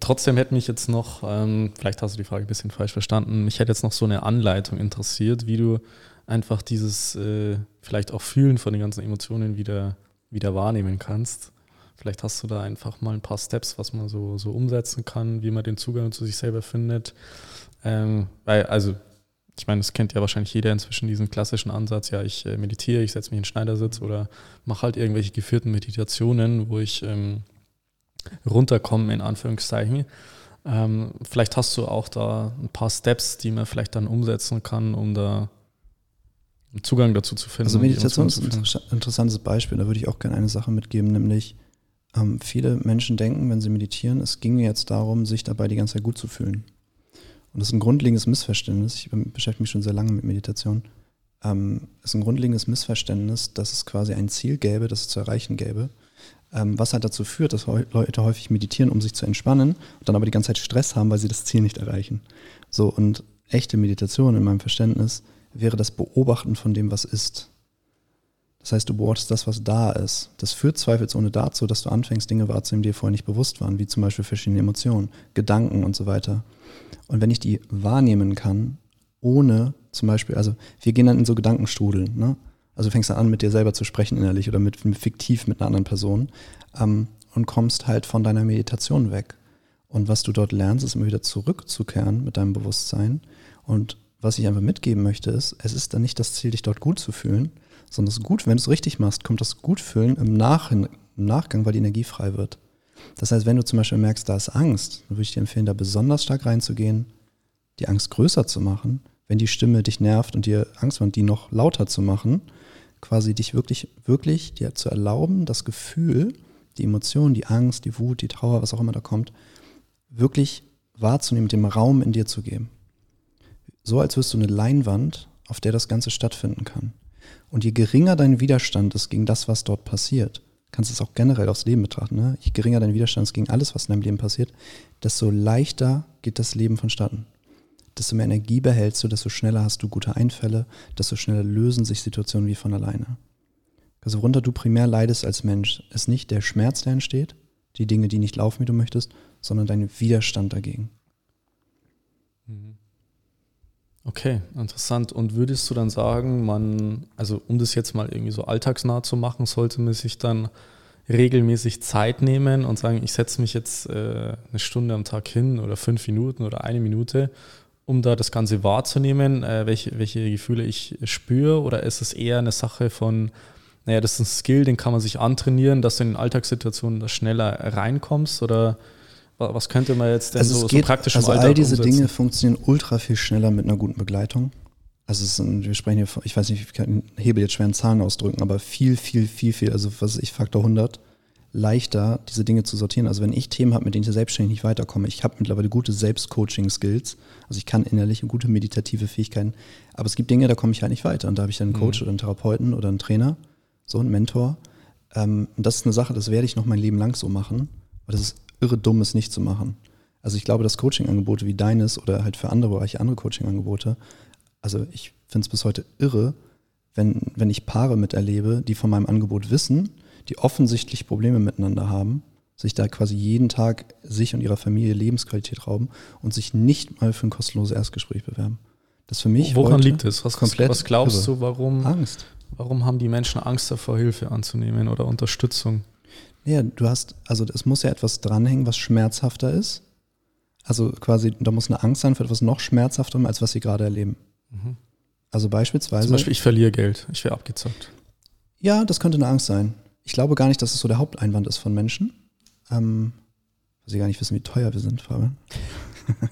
trotzdem hätte mich jetzt noch, ähm, vielleicht hast du die Frage ein bisschen falsch verstanden, mich hätte jetzt noch so eine Anleitung interessiert, wie du einfach dieses äh, vielleicht auch Fühlen von den ganzen Emotionen wieder, wieder wahrnehmen kannst. Vielleicht hast du da einfach mal ein paar Steps, was man so, so umsetzen kann, wie man den Zugang zu sich selber findet. Ähm, weil, also ich meine, das kennt ja wahrscheinlich jeder inzwischen diesen klassischen Ansatz, ja, ich äh, meditiere, ich setze mich in den Schneidersitz oder mache halt irgendwelche geführten Meditationen, wo ich ähm, runterkomme, in Anführungszeichen. Ähm, vielleicht hast du auch da ein paar Steps, die man vielleicht dann umsetzen kann, um da einen Zugang dazu zu finden. Also Meditation ist ein interessantes Beispiel, da würde ich auch gerne eine Sache mitgeben, nämlich ähm, viele Menschen denken, wenn sie meditieren, es ginge jetzt darum, sich dabei die ganze Zeit gut zu fühlen. Und das ist ein grundlegendes Missverständnis. Ich beschäftige mich schon sehr lange mit Meditation. Ähm, ist ein grundlegendes Missverständnis, dass es quasi ein Ziel gäbe, das es zu erreichen gäbe. Ähm, was halt dazu führt, dass Leute häufig meditieren, um sich zu entspannen und dann aber die ganze Zeit Stress haben, weil sie das Ziel nicht erreichen. So, und echte Meditation in meinem Verständnis wäre das Beobachten von dem, was ist. Das heißt, du beobachtest das, was da ist. Das führt zweifelsohne dazu, dass du anfängst, Dinge wahrzunehmen, die dir vorher nicht bewusst waren, wie zum Beispiel verschiedene Emotionen, Gedanken und so weiter. Und wenn ich die wahrnehmen kann, ohne zum Beispiel, also wir gehen dann in so Gedankenstrudel, ne? Also du fängst dann an, mit dir selber zu sprechen innerlich oder mit, mit fiktiv mit einer anderen Person ähm, und kommst halt von deiner Meditation weg. Und was du dort lernst, ist immer wieder zurückzukehren mit deinem Bewusstsein. Und was ich einfach mitgeben möchte, ist, es ist dann nicht das Ziel, dich dort gut zu fühlen, sondern es gut, wenn du es richtig machst, kommt das Gutfühlen im, Nach im Nachgang, weil die Energie frei wird. Das heißt, wenn du zum Beispiel merkst, da ist Angst, dann würde ich dir empfehlen, da besonders stark reinzugehen, die Angst größer zu machen. Wenn die Stimme dich nervt und dir Angst macht, die noch lauter zu machen, quasi dich wirklich, wirklich dir zu erlauben, das Gefühl, die Emotion, die Angst, die Wut, die Trauer, was auch immer da kommt, wirklich wahrzunehmen, dem Raum in dir zu geben. So als wirst du eine Leinwand, auf der das Ganze stattfinden kann. Und je geringer dein Widerstand ist gegen das, was dort passiert, kannst es auch generell aufs Leben betrachten, ne? je geringer dein Widerstand ist gegen alles, was in deinem Leben passiert, desto leichter geht das Leben vonstatten. Desto mehr Energie behältst du, desto schneller hast du gute Einfälle, desto schneller lösen sich Situationen wie von alleine. Also worunter du primär leidest als Mensch, ist nicht der Schmerz, der entsteht, die Dinge, die nicht laufen, wie du möchtest, sondern dein Widerstand dagegen. Mhm. Okay, interessant. Und würdest du dann sagen, man, also um das jetzt mal irgendwie so alltagsnah zu machen, sollte man sich dann regelmäßig Zeit nehmen und sagen, ich setze mich jetzt äh, eine Stunde am Tag hin oder fünf Minuten oder eine Minute, um da das Ganze wahrzunehmen, äh, welche, welche Gefühle ich spüre? Oder ist es eher eine Sache von naja, das ist ein Skill, den kann man sich antrainieren, dass du in Alltagssituationen da schneller reinkommst? Oder was könnte man jetzt denn also so, es geht, so praktisch also Alltag all diese umsetzen? Dinge funktionieren ultra viel schneller mit einer guten Begleitung. Also sind, wir sprechen hier, von- ich weiß nicht, ich kann Hebel jetzt schwer in Zahlen ausdrücken, aber viel, viel, viel, viel, also was ich, Faktor 100, leichter, diese Dinge zu sortieren. Also wenn ich Themen habe, mit denen ich selbstständig nicht weiterkomme, ich habe mittlerweile gute Selbstcoaching-Skills, also ich kann innerlich und gute meditative Fähigkeiten, aber es gibt Dinge, da komme ich halt nicht weiter und da habe ich dann einen Coach oder einen Therapeuten oder einen Trainer, so einen Mentor. Ähm, und das ist eine Sache, das werde ich noch mein Leben lang so machen, weil das ist irre dumm, es nicht zu machen. Also ich glaube, dass Coaching-Angebote wie deines oder halt für andere Bereiche andere Coaching-Angebote, also ich finde es bis heute irre, wenn, wenn ich Paare miterlebe, die von meinem Angebot wissen, die offensichtlich Probleme miteinander haben, sich da quasi jeden Tag sich und ihrer Familie Lebensqualität rauben und sich nicht mal für ein kostenloses Erstgespräch bewerben. Das ist für mich Woran liegt es? Was, komplett was glaubst irre. du, warum, Angst. warum haben die Menschen Angst davor, Hilfe anzunehmen oder Unterstützung? Ja, du hast, also es muss ja etwas dranhängen, was schmerzhafter ist. Also quasi, da muss eine Angst sein für etwas noch schmerzhafterem, als was sie gerade erleben. Also beispielsweise. Zum Beispiel, ich verliere Geld, ich werde abgezockt. Ja, das könnte eine Angst sein. Ich glaube gar nicht, dass es so der Haupteinwand ist von Menschen. Ähm, weil sie gar nicht wissen, wie teuer wir sind, Fabian. <laughs>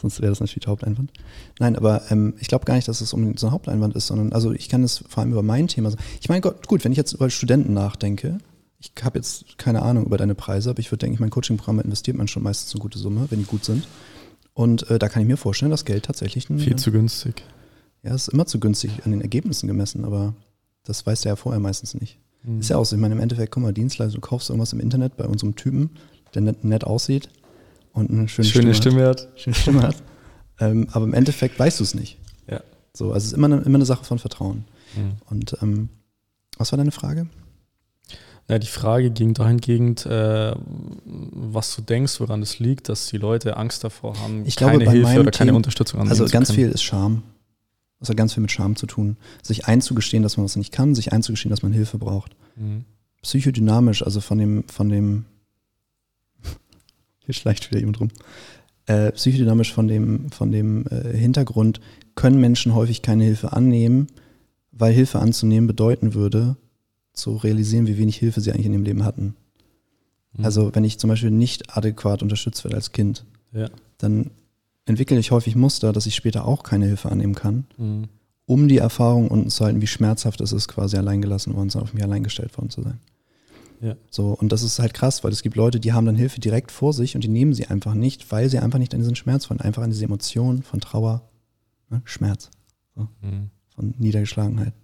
Sonst wäre das natürlich der Haupteinwand. Nein, aber ähm, ich glaube gar nicht, dass es unbedingt so ein Haupteinwand ist, sondern also ich kann es vor allem über mein Thema sagen. Ich meine, Gott, gut, wenn ich jetzt über Studenten nachdenke, ich habe jetzt keine Ahnung über deine Preise, aber ich würde denken, in mein Coaching-Programm investiert man schon meistens eine gute Summe, wenn die gut sind. Und äh, da kann ich mir vorstellen, dass Geld tatsächlich ein, Viel zu günstig. ja, es ist immer zu günstig an den Ergebnissen gemessen, aber das weiß der ja vorher meistens nicht. Mhm. Ist ja auch so. Ich meine, im Endeffekt, guck mal, Dienstleister, du kaufst irgendwas im Internet bei unserem Typen, der nett, nett aussieht und eine schöne, Schöne Stimme, Stimme hat. Hat, schöne Stimme hat. <laughs> Ähm, aber im Endeffekt weißt du es nicht. Ja. So, also es ist immer eine, immer eine Sache von Vertrauen. Mhm. Und ähm, was war deine Frage? Ja, die Frage ging dahingehend, äh, was du denkst, woran es liegt, dass die Leute Angst davor haben, Ich keine glaube, Hilfe oder keine Thema- Unterstützung annehmen Also ganz viel ist Scham. Das hat ganz viel mit Scham zu tun. Sich einzugestehen, dass man was nicht kann, sich einzugestehen, dass man Hilfe braucht. Mhm. psychodynamisch, also von dem, von dem, <laughs> hier schleicht wieder jemand rum, äh, psychodynamisch von dem, von dem äh, Hintergrund können Menschen häufig keine Hilfe annehmen, weil Hilfe anzunehmen bedeuten würde, zu realisieren, wie wenig Hilfe sie eigentlich in ihrem Leben hatten. Mhm. Also wenn ich zum Beispiel nicht adäquat unterstützt werde als Kind, Ja. dann entwickle ich häufig Muster, dass ich später auch keine Hilfe annehmen kann, Mhm. um die Erfahrung unten zu halten, wie schmerzhaft es ist, quasi allein gelassen worden zu sein, auf mich allein gestellt worden zu sein. Ja. So, und das ist halt krass, weil es gibt Leute, die haben dann Hilfe direkt vor sich und die nehmen sie einfach nicht, weil sie einfach nicht an diesen Schmerz wollen, einfach an diese Emotion von Trauer, ne, Schmerz, Mhm. von Niedergeschlagenheit,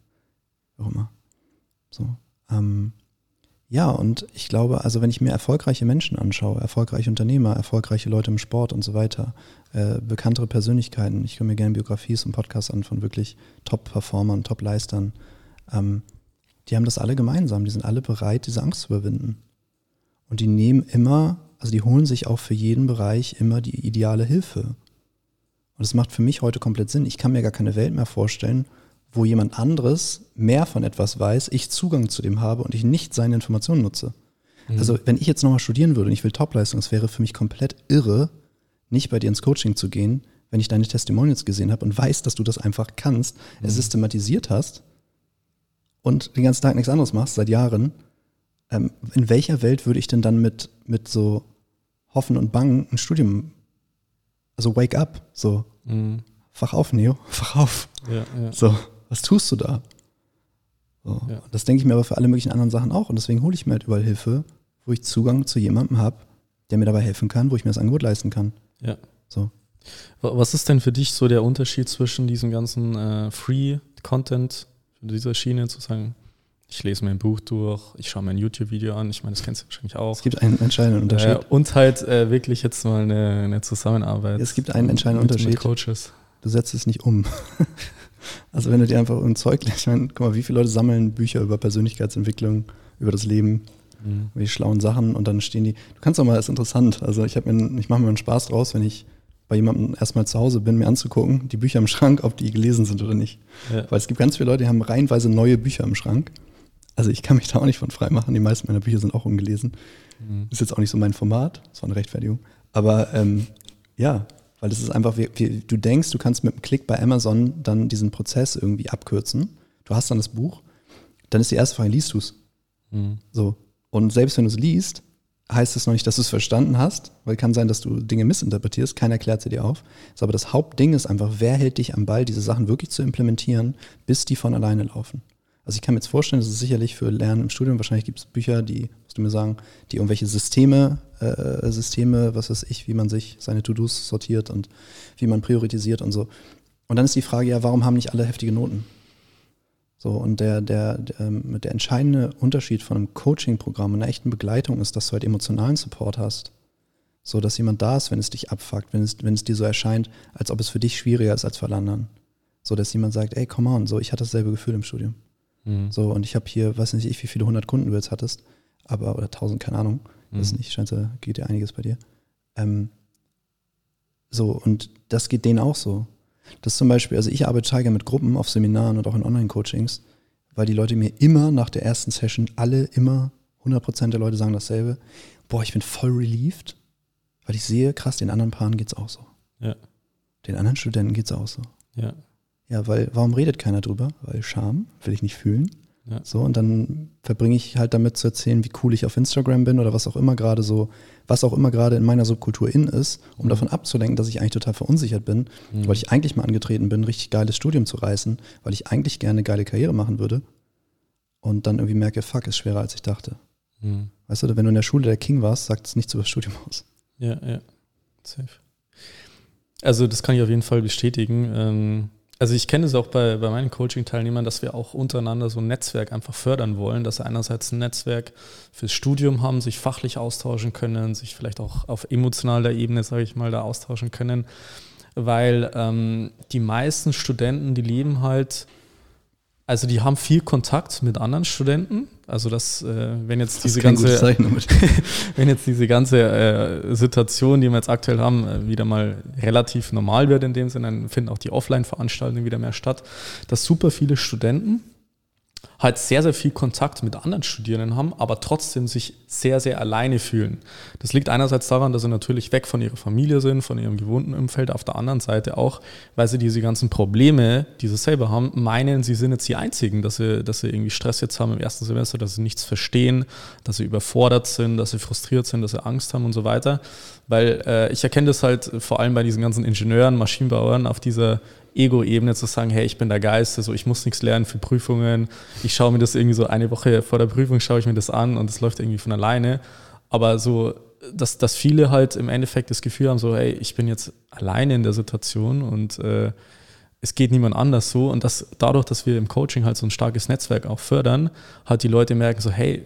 wie auch immer. So, ähm, ja, und ich glaube, also wenn ich mir erfolgreiche Menschen anschaue, erfolgreiche Unternehmer, erfolgreiche Leute im Sport und so weiter, äh, bekanntere Persönlichkeiten, ich höre mir gerne Biografien und Podcasts an von wirklich Top-Performern, Top-Leistern, ähm, die haben das alle gemeinsam, die sind alle bereit, diese Angst zu überwinden. Und die nehmen immer, also die holen sich auch für jeden Bereich immer die ideale Hilfe. Und das macht für mich heute komplett Sinn. Ich kann mir gar keine Welt mehr vorstellen, wo jemand anderes mehr von etwas weiß, ich Zugang zu dem habe und ich nicht seine Informationen nutze. Mhm. Also wenn ich jetzt nochmal studieren würde und ich will Topleistung, es wäre für mich komplett irre, nicht bei dir ins Coaching zu gehen, wenn ich deine Testimonials gesehen habe und weiß, dass du das einfach kannst, Mhm. es systematisiert hast und den ganzen Tag nichts anderes machst, seit Jahren. Ähm, in welcher Welt würde ich denn dann mit, mit so Hoffen und Bangen ein Studium, also wake up, so, Mhm. wach auf, Neo, <laughs> wach auf. Ja, ja. So, was tust du da? So. Ja. Das denke ich mir aber für alle möglichen anderen Sachen auch. Und deswegen hole ich mir halt überall Hilfe, wo ich Zugang zu jemandem habe, der mir dabei helfen kann, wo ich mir das Angebot leisten kann. Ja. So. Wa- Was ist denn für dich so der Unterschied zwischen diesem ganzen äh, Free-Content, für diese Schiene zu sagen, ich lese mir ein Buch durch, ich schaue mir ein YouTube-Video an, ich meine, das kennst du wahrscheinlich auch. Es gibt einen entscheidenden Unterschied. Äh, und halt äh, wirklich jetzt mal eine, eine Zusammenarbeit. Es gibt einen entscheidenden mit, Mit Unterschied. Coaches. Du setzt es nicht um. <laughs> also wenn du dir einfach ein Zeug lässt, ich meine, guck mal, wie viele Leute sammeln Bücher über Persönlichkeitsentwicklung, über das Leben, Mhm. über die schlauen Sachen und dann stehen die. Du kannst auch mal, das ist interessant. Also ich habe mir, ich mache mir einen Spaß draus, wenn ich bei jemandem erstmal zu Hause bin, mir anzugucken, die Bücher im Schrank, ob die gelesen sind oder nicht. Ja. Weil es gibt ganz viele Leute, die haben reihenweise neue Bücher im Schrank. Also ich kann mich da auch nicht von frei machen. Die meisten meiner Bücher sind auch ungelesen. Mhm. Ist jetzt auch nicht so mein Format. Das war eine Rechtfertigung. Aber ähm, ja, weil das ist einfach, wie, wie, du denkst, du kannst mit einem Klick bei Amazon dann diesen Prozess irgendwie abkürzen. Du hast dann das Buch dann ist die erste Frage, liest du es? Mhm. So. Und selbst wenn du es liest, heißt es noch nicht, dass du es verstanden hast, weil kann sein, dass du Dinge missinterpretierst, keiner erklärt sie dir auf. Aber das Hauptding ist einfach, wer hält dich am Ball, diese Sachen wirklich zu implementieren, bis die von alleine laufen. Also ich kann mir jetzt vorstellen, dass es sicherlich für Lernen im Studium, wahrscheinlich gibt es Bücher, die, musst du mir sagen, die irgendwelche Systeme, äh, Systeme, was weiß ich, wie man sich seine To-Dos sortiert und wie man priorisiert und so. Und dann ist die Frage ja, warum haben nicht alle heftige Noten? So, und der, der, der, ähm, der entscheidende Unterschied von einem Coaching-Programm und einer echten Begleitung ist, dass du halt emotionalen Support hast. So, dass jemand da ist, wenn es dich abfuckt, wenn es, wenn es dir so erscheint, als ob es für dich schwieriger ist als für alle anderen. So, dass jemand sagt, ey, come on, so, ich hatte dasselbe Gefühl im Studium. Mhm. So, und ich habe hier, weiß nicht ich, wie viele hundert Kunden du jetzt hattest, aber, oder tausend, keine Ahnung. Mhm. Das ist nicht, scheint, geht ja einiges bei dir. Ähm, so, und das geht denen auch so. Das zum Beispiel, also ich arbeite total mit Gruppen auf Seminaren und auch in Online-Coachings, weil die Leute mir immer nach der ersten Session, alle immer, 100% der Leute sagen dasselbe, boah, ich bin voll relieved, weil ich sehe, krass, den anderen Paaren geht es auch so. Ja. Den anderen Studenten geht es auch so. Ja. Ja, weil, warum redet keiner drüber? Weil Scham, will ich nicht fühlen. Ja. So, und dann verbringe ich halt damit zu erzählen, wie cool ich auf Instagram bin oder was auch immer gerade so, was auch immer gerade in meiner Subkultur in ist, um mhm. davon abzulenken, dass ich eigentlich total verunsichert bin, mhm. weil ich eigentlich mal angetreten bin, richtig geiles Studium zu reißen, weil ich eigentlich gerne eine geile Karriere machen würde. Und dann irgendwie merke, fuck, ist schwerer als ich dachte. Mhm. Weißt du, wenn du in der Schule der King warst, sagt es nichts über das Studium aus. Ja, ja. Safe. Also, das kann ich auf jeden Fall bestätigen. Ähm also ich kenne es auch bei, bei meinen Coaching-Teilnehmern, dass wir auch untereinander so ein Netzwerk einfach fördern wollen, dass sie einerseits ein Netzwerk fürs Studium haben, sich fachlich austauschen können, sich vielleicht auch auf emotionaler Ebene, sage ich mal, da austauschen können, weil ähm, die meisten Studenten, die leben halt also die haben viel Kontakt mit anderen Studenten. Also das, äh, wenn jetzt diese ganze, <laughs> wenn jetzt diese ganze äh, Situation, die wir jetzt aktuell haben, äh, wieder mal relativ normal wird in dem Sinne, dann finden auch die Offline-Veranstaltungen wieder mehr statt, dass super viele Studenten halt sehr, sehr viel Kontakt mit anderen Studierenden haben, aber trotzdem sich sehr, sehr alleine fühlen. Das liegt einerseits daran, dass sie natürlich weg von ihrer Familie sind, von ihrem gewohnten Umfeld, auf der anderen Seite auch, weil sie diese ganzen Probleme, die sie selber haben, meinen, sie sind jetzt die Einzigen, dass sie, dass sie irgendwie Stress jetzt haben im ersten Semester, dass sie nichts verstehen, dass sie überfordert sind, dass sie frustriert sind, dass sie Angst haben und so weiter. Weil äh, ich erkenne das halt vor allem bei diesen ganzen Ingenieuren, Maschinenbauern auf dieser Ego-Ebene zu sagen, hey, ich bin der Geist, also ich muss nichts lernen für Prüfungen. Ich schaue mir das irgendwie so eine Woche vor der Prüfung, schaue ich mir das an und es läuft irgendwie von alleine. Aber so, dass, dass viele halt im Endeffekt das Gefühl haben, so, hey, ich bin jetzt alleine in der Situation und äh, es geht niemand anders so. Und das, dadurch, dass wir im Coaching halt so ein starkes Netzwerk auch fördern, halt die Leute merken so, hey,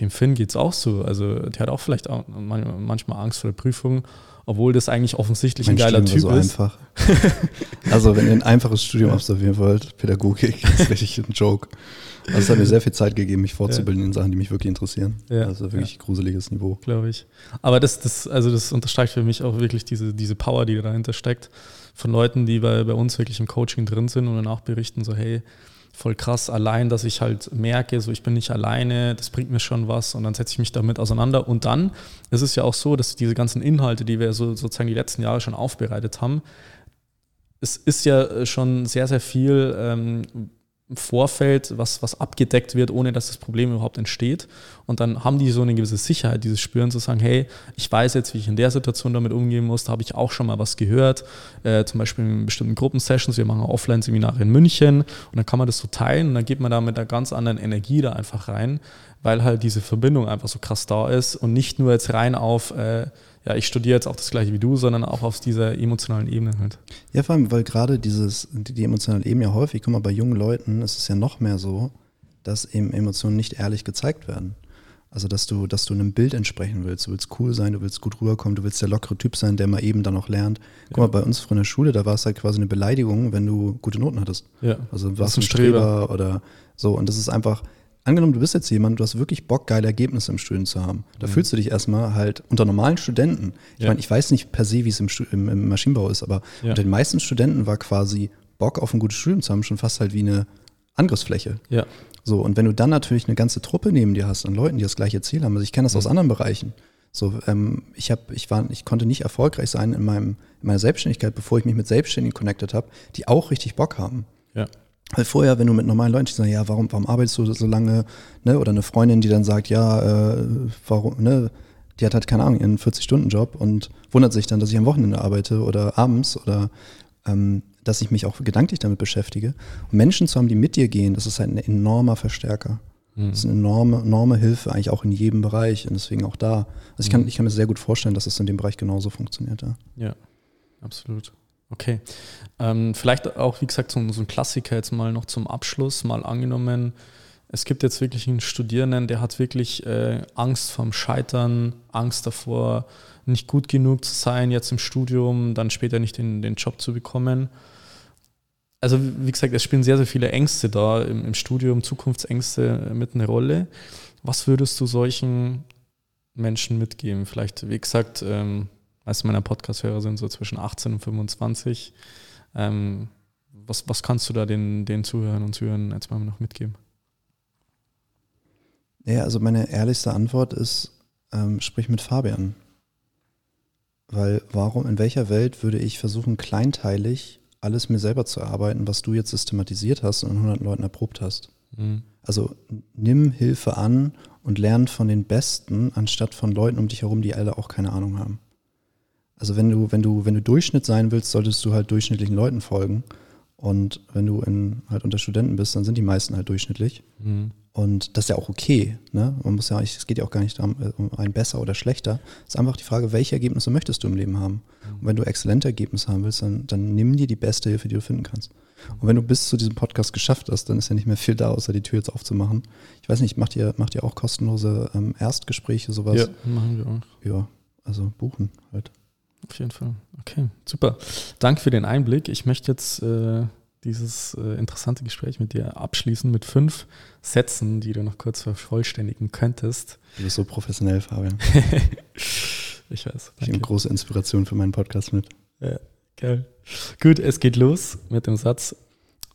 dem Finn geht es auch so. Also der hat auch vielleicht auch manchmal Angst vor der Prüfung obwohl das eigentlich offensichtlich mein ein geiler Studium Typ so ist. einfach. <laughs> also wenn ihr ein einfaches Studium absolvieren wollt, Pädagogik, <laughs> ist richtig ein Joke. Also es hat mir sehr viel Zeit gegeben, mich fortzubilden ja. in Sachen, die mich wirklich interessieren. Ja. Also wirklich ja. gruseliges Niveau. Glaube ich. Aber das, das, also das unterstreicht für mich auch wirklich diese, diese Power, die dahinter steckt, von Leuten, die bei, bei uns wirklich im Coaching drin sind und danach berichten, so hey, voll krass. Allein, dass ich halt merke, so ich bin nicht alleine, das bringt mir schon was und dann setze ich mich damit auseinander. Und dann ist es ja auch so, dass diese ganzen Inhalte, die wir so, sozusagen die letzten Jahre schon aufbereitet haben, es ist ja schon sehr, sehr viel ähm, Vorfeld, was, was abgedeckt wird, ohne dass das Problem überhaupt entsteht. Und dann haben die so eine gewisse Sicherheit, dieses Spüren zu sagen, hey, ich weiß jetzt, wie ich in der Situation damit umgehen muss, da habe ich auch schon mal was gehört, äh, zum Beispiel in bestimmten Gruppensessions, wir machen Offline-Seminare in München und dann kann man das so teilen und dann geht man da mit einer ganz anderen Energie da einfach rein, weil halt diese Verbindung einfach so krass da ist und nicht nur jetzt rein auf äh, ja, ich studiere jetzt auch das gleiche wie du, sondern auch auf dieser emotionalen Ebene halt. Ja, vor allem, weil gerade dieses, die, die emotionale Ebene ja häufig, guck mal, bei jungen Leuten ist es ja noch mehr so, dass eben Emotionen nicht ehrlich gezeigt werden. Also, dass du, dass du einem Bild entsprechen willst. Du willst cool sein, du willst gut rüberkommen, du willst der lockere Typ sein, der mal eben dann noch lernt. Guck ja. mal, bei uns früher in der Schule, da war es halt quasi eine Beleidigung, wenn du gute Noten hattest. Ja. Also, du warst ein Streber. Streber oder so. Und das ist einfach, angenommen, du bist jetzt jemand, du hast wirklich Bock, geile Ergebnisse im Studium zu haben. Da mhm. fühlst du dich erstmal halt unter normalen Studenten. Ich ja. meine, ich weiß nicht per se, wie es im, im, im, Maschinenbau ist, aber ja. unter den meisten Studenten war quasi Bock auf ein gutes Studium zu haben schon fast halt wie eine Angriffsfläche. Ja. So, und wenn du dann natürlich eine ganze Truppe neben dir hast an Leuten, die das gleiche Ziel haben, also ich kenne das mhm. aus anderen Bereichen. So, ähm, ich habe, ich war, ich konnte nicht erfolgreich sein in meinem, in meiner Selbstständigkeit, bevor ich mich mit Selbstständigen connected habe, die auch richtig Bock haben. Ja. Weil vorher, wenn du mit normalen Leuten sagst, ja, warum, warum arbeitest du so lange, ne? Oder eine Freundin, die dann sagt, ja, äh, warum, ne? Die hat halt, keine Ahnung, ihren 40-Stunden-Job und wundert sich dann, dass ich am Wochenende arbeite oder abends oder ähm, dass ich mich auch gedanklich damit beschäftige. Und Menschen zu haben, die mit dir gehen, das ist halt ein enormer Verstärker. Mhm. Das ist eine enorme, enorme Hilfe, eigentlich auch in jedem Bereich und deswegen auch da. Also ich kann, mhm. ich kann mir sehr gut vorstellen, dass es in dem Bereich genauso funktioniert. Ja, ja absolut. Okay. Ähm, vielleicht auch, wie gesagt, so, so, ein Klassiker jetzt mal noch zum Abschluss, mal angenommen, es gibt jetzt wirklich einen Studierenden, der hat wirklich äh, Angst vorm Scheitern, Angst davor, nicht gut genug zu sein jetzt im Studium, dann später nicht den, den Job zu bekommen. Also wie gesagt, es spielen sehr, sehr viele Ängste da im, im Studium, Zukunftsängste mit eine Rolle. Was würdest du solchen Menschen mitgeben? Vielleicht, wie gesagt, ähm, meiste meiner Podcast-Hörer sind so zwischen 18 und 25. Ähm, was, was kannst du da den, den Zuhörern und Zuhörern jetzt mal noch mitgeben? Ja, also meine ehrlichste Antwort ist, ähm, sprich mit Fabian. Weil warum, in welcher Welt würde ich versuchen, kleinteilig alles mir selber zu erarbeiten, was du jetzt systematisiert hast und 100 Leuten erprobt hast? Mhm. Also nimm Hilfe an und lern von den Besten, anstatt von Leuten um dich herum, die alle auch keine Ahnung haben. Also wenn du, wenn du, wenn du Durchschnitt sein willst, solltest du halt durchschnittlichen Leuten folgen. Und wenn du in, halt unter Studenten bist, dann sind die meisten halt durchschnittlich. Mhm. Und das ist ja auch okay. Ne? Man muss ja, es geht ja auch gar nicht darum, äh, um ein besser oder schlechter. Es ist einfach die Frage, welche Ergebnisse möchtest du im Leben haben? Mhm. Und wenn du exzellente Ergebnisse haben willst, dann, dann nimm dir die beste Hilfe, die du finden kannst. Und wenn du bis zu diesem Podcast geschafft hast, dann ist ja nicht mehr viel da, außer die Tür jetzt aufzumachen. Ich weiß nicht, macht ihr, macht ihr auch kostenlose ähm, Erstgespräche, sowas? Ja, machen wir auch. Ja, also buchen halt. Auf jeden Fall. Okay, super. Danke für den Einblick. Ich möchte jetzt äh, dieses äh, interessante Gespräch mit dir abschließen mit fünf Sätzen, die du noch kurz vervollständigen könntest. Du bist so professionell, Fabian. <laughs> ich weiß. Ich nehme große Inspiration für meinen Podcast mit. Ja, geil. Gut, es geht los mit dem Satz: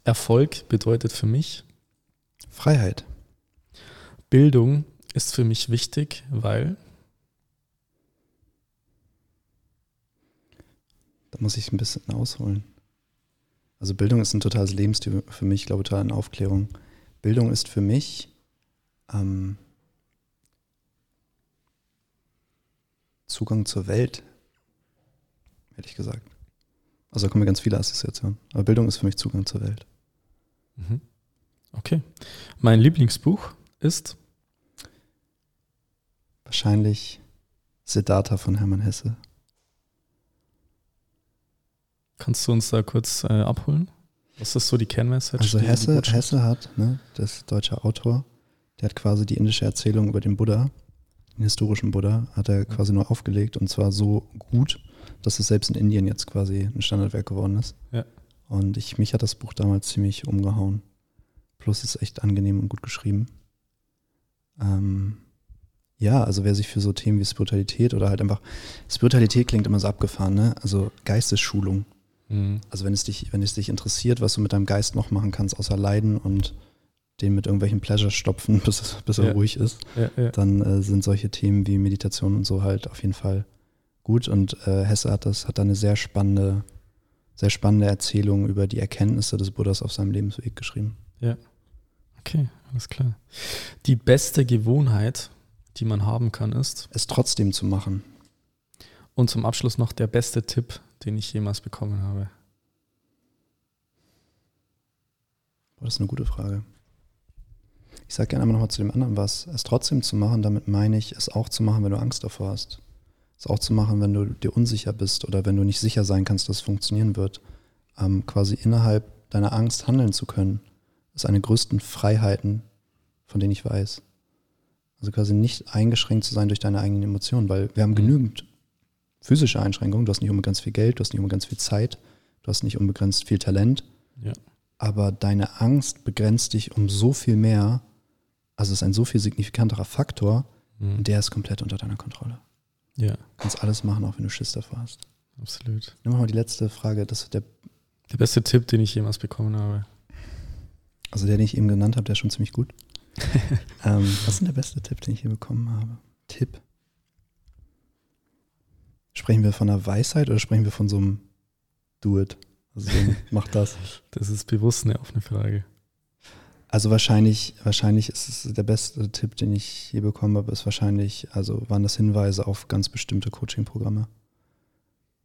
Erfolg bedeutet für mich Freiheit. Bildung ist für mich wichtig, weil Da muss ich ein bisschen ausholen. Also Bildung ist ein totales Lebensstil für mich, ich glaube total eine Aufklärung. Bildung ist für mich ähm, Zugang zur Welt, ehrlich gesagt. Also da kommen ganz viele Assoziationen. Aber Bildung ist für mich Zugang zur Welt. Mhm. Okay. Mein Lieblingsbuch ist? Wahrscheinlich Siddhartha von Hermann Hesse. Kannst du uns da kurz äh, abholen? Was ist so die Kernmessage? Also Hesse, Hesse hat, ne, das deutsche Autor, der hat quasi die indische Erzählung über den Buddha, den historischen Buddha, hat er quasi nur aufgelegt und zwar so gut, dass es selbst in Indien jetzt quasi ein Standardwerk geworden ist. Ja. Und ich, mich hat das Buch damals ziemlich umgehauen. Plus ist echt angenehm und gut geschrieben. Ähm, ja, also wer sich für so Themen wie Spiritualität oder halt einfach, Spiritualität klingt immer so abgefahren, ne? Also Geistesschulung Mhm. Also wenn es dich, wenn es dich interessiert, was du mit deinem Geist noch machen kannst, außer leiden und den mit irgendwelchen Pleasure stopfen, <laughs> bis, bis er ja. ruhig ist, ja, ja. dann äh, sind solche Themen wie Meditation und so halt auf jeden Fall gut. Und äh, Hesse hat das, hat da eine sehr spannende, sehr spannende Erzählung über die Erkenntnisse des Buddhas auf seinem Lebensweg geschrieben. Ja. Okay, alles klar. Die beste Gewohnheit, die man haben kann, ist. Es trotzdem zu machen. Und zum Abschluss noch der beste Tipp, den ich jemals bekommen habe? Boah, das ist eine gute Frage. Ich sage gerne einmal nochmal zu dem anderen was. Es trotzdem zu machen, damit meine ich, es auch zu machen, wenn du Angst davor hast. Es auch zu machen, wenn du dir unsicher bist oder wenn du nicht sicher sein kannst, dass es funktionieren wird. Ähm, quasi innerhalb deiner Angst handeln zu können, ist eine der größten Freiheiten, von denen ich weiß. Also quasi nicht eingeschränkt zu sein durch deine eigenen Emotionen, weil wir haben mhm. genügend physische Einschränkungen. Du hast nicht unbegrenzt viel Geld, du hast nicht unbegrenzt viel Zeit, du hast nicht unbegrenzt viel Talent. Ja. Aber deine Angst begrenzt dich um so viel mehr. Also es ist ein so viel signifikanterer Faktor, mhm. und der ist komplett unter deiner Kontrolle. Ja. Du kannst alles machen, auch wenn du Schiss davor hast. Absolut. Nimm mal die letzte Frage. Das ist der, der beste Tipp, den ich jemals bekommen habe. Also der, den ich eben genannt habe, der ist schon ziemlich gut. <laughs> ähm, was ist denn der beste Tipp, den ich hier bekommen habe? Tipp. Sprechen wir von einer Weisheit oder sprechen wir von so einem Do-It? Also <laughs> mach das. Das ist bewusst eine offene Frage. Also wahrscheinlich, wahrscheinlich ist es der beste Tipp, den ich je bekommen habe, ist wahrscheinlich, also waren das Hinweise auf ganz bestimmte Coaching-Programme.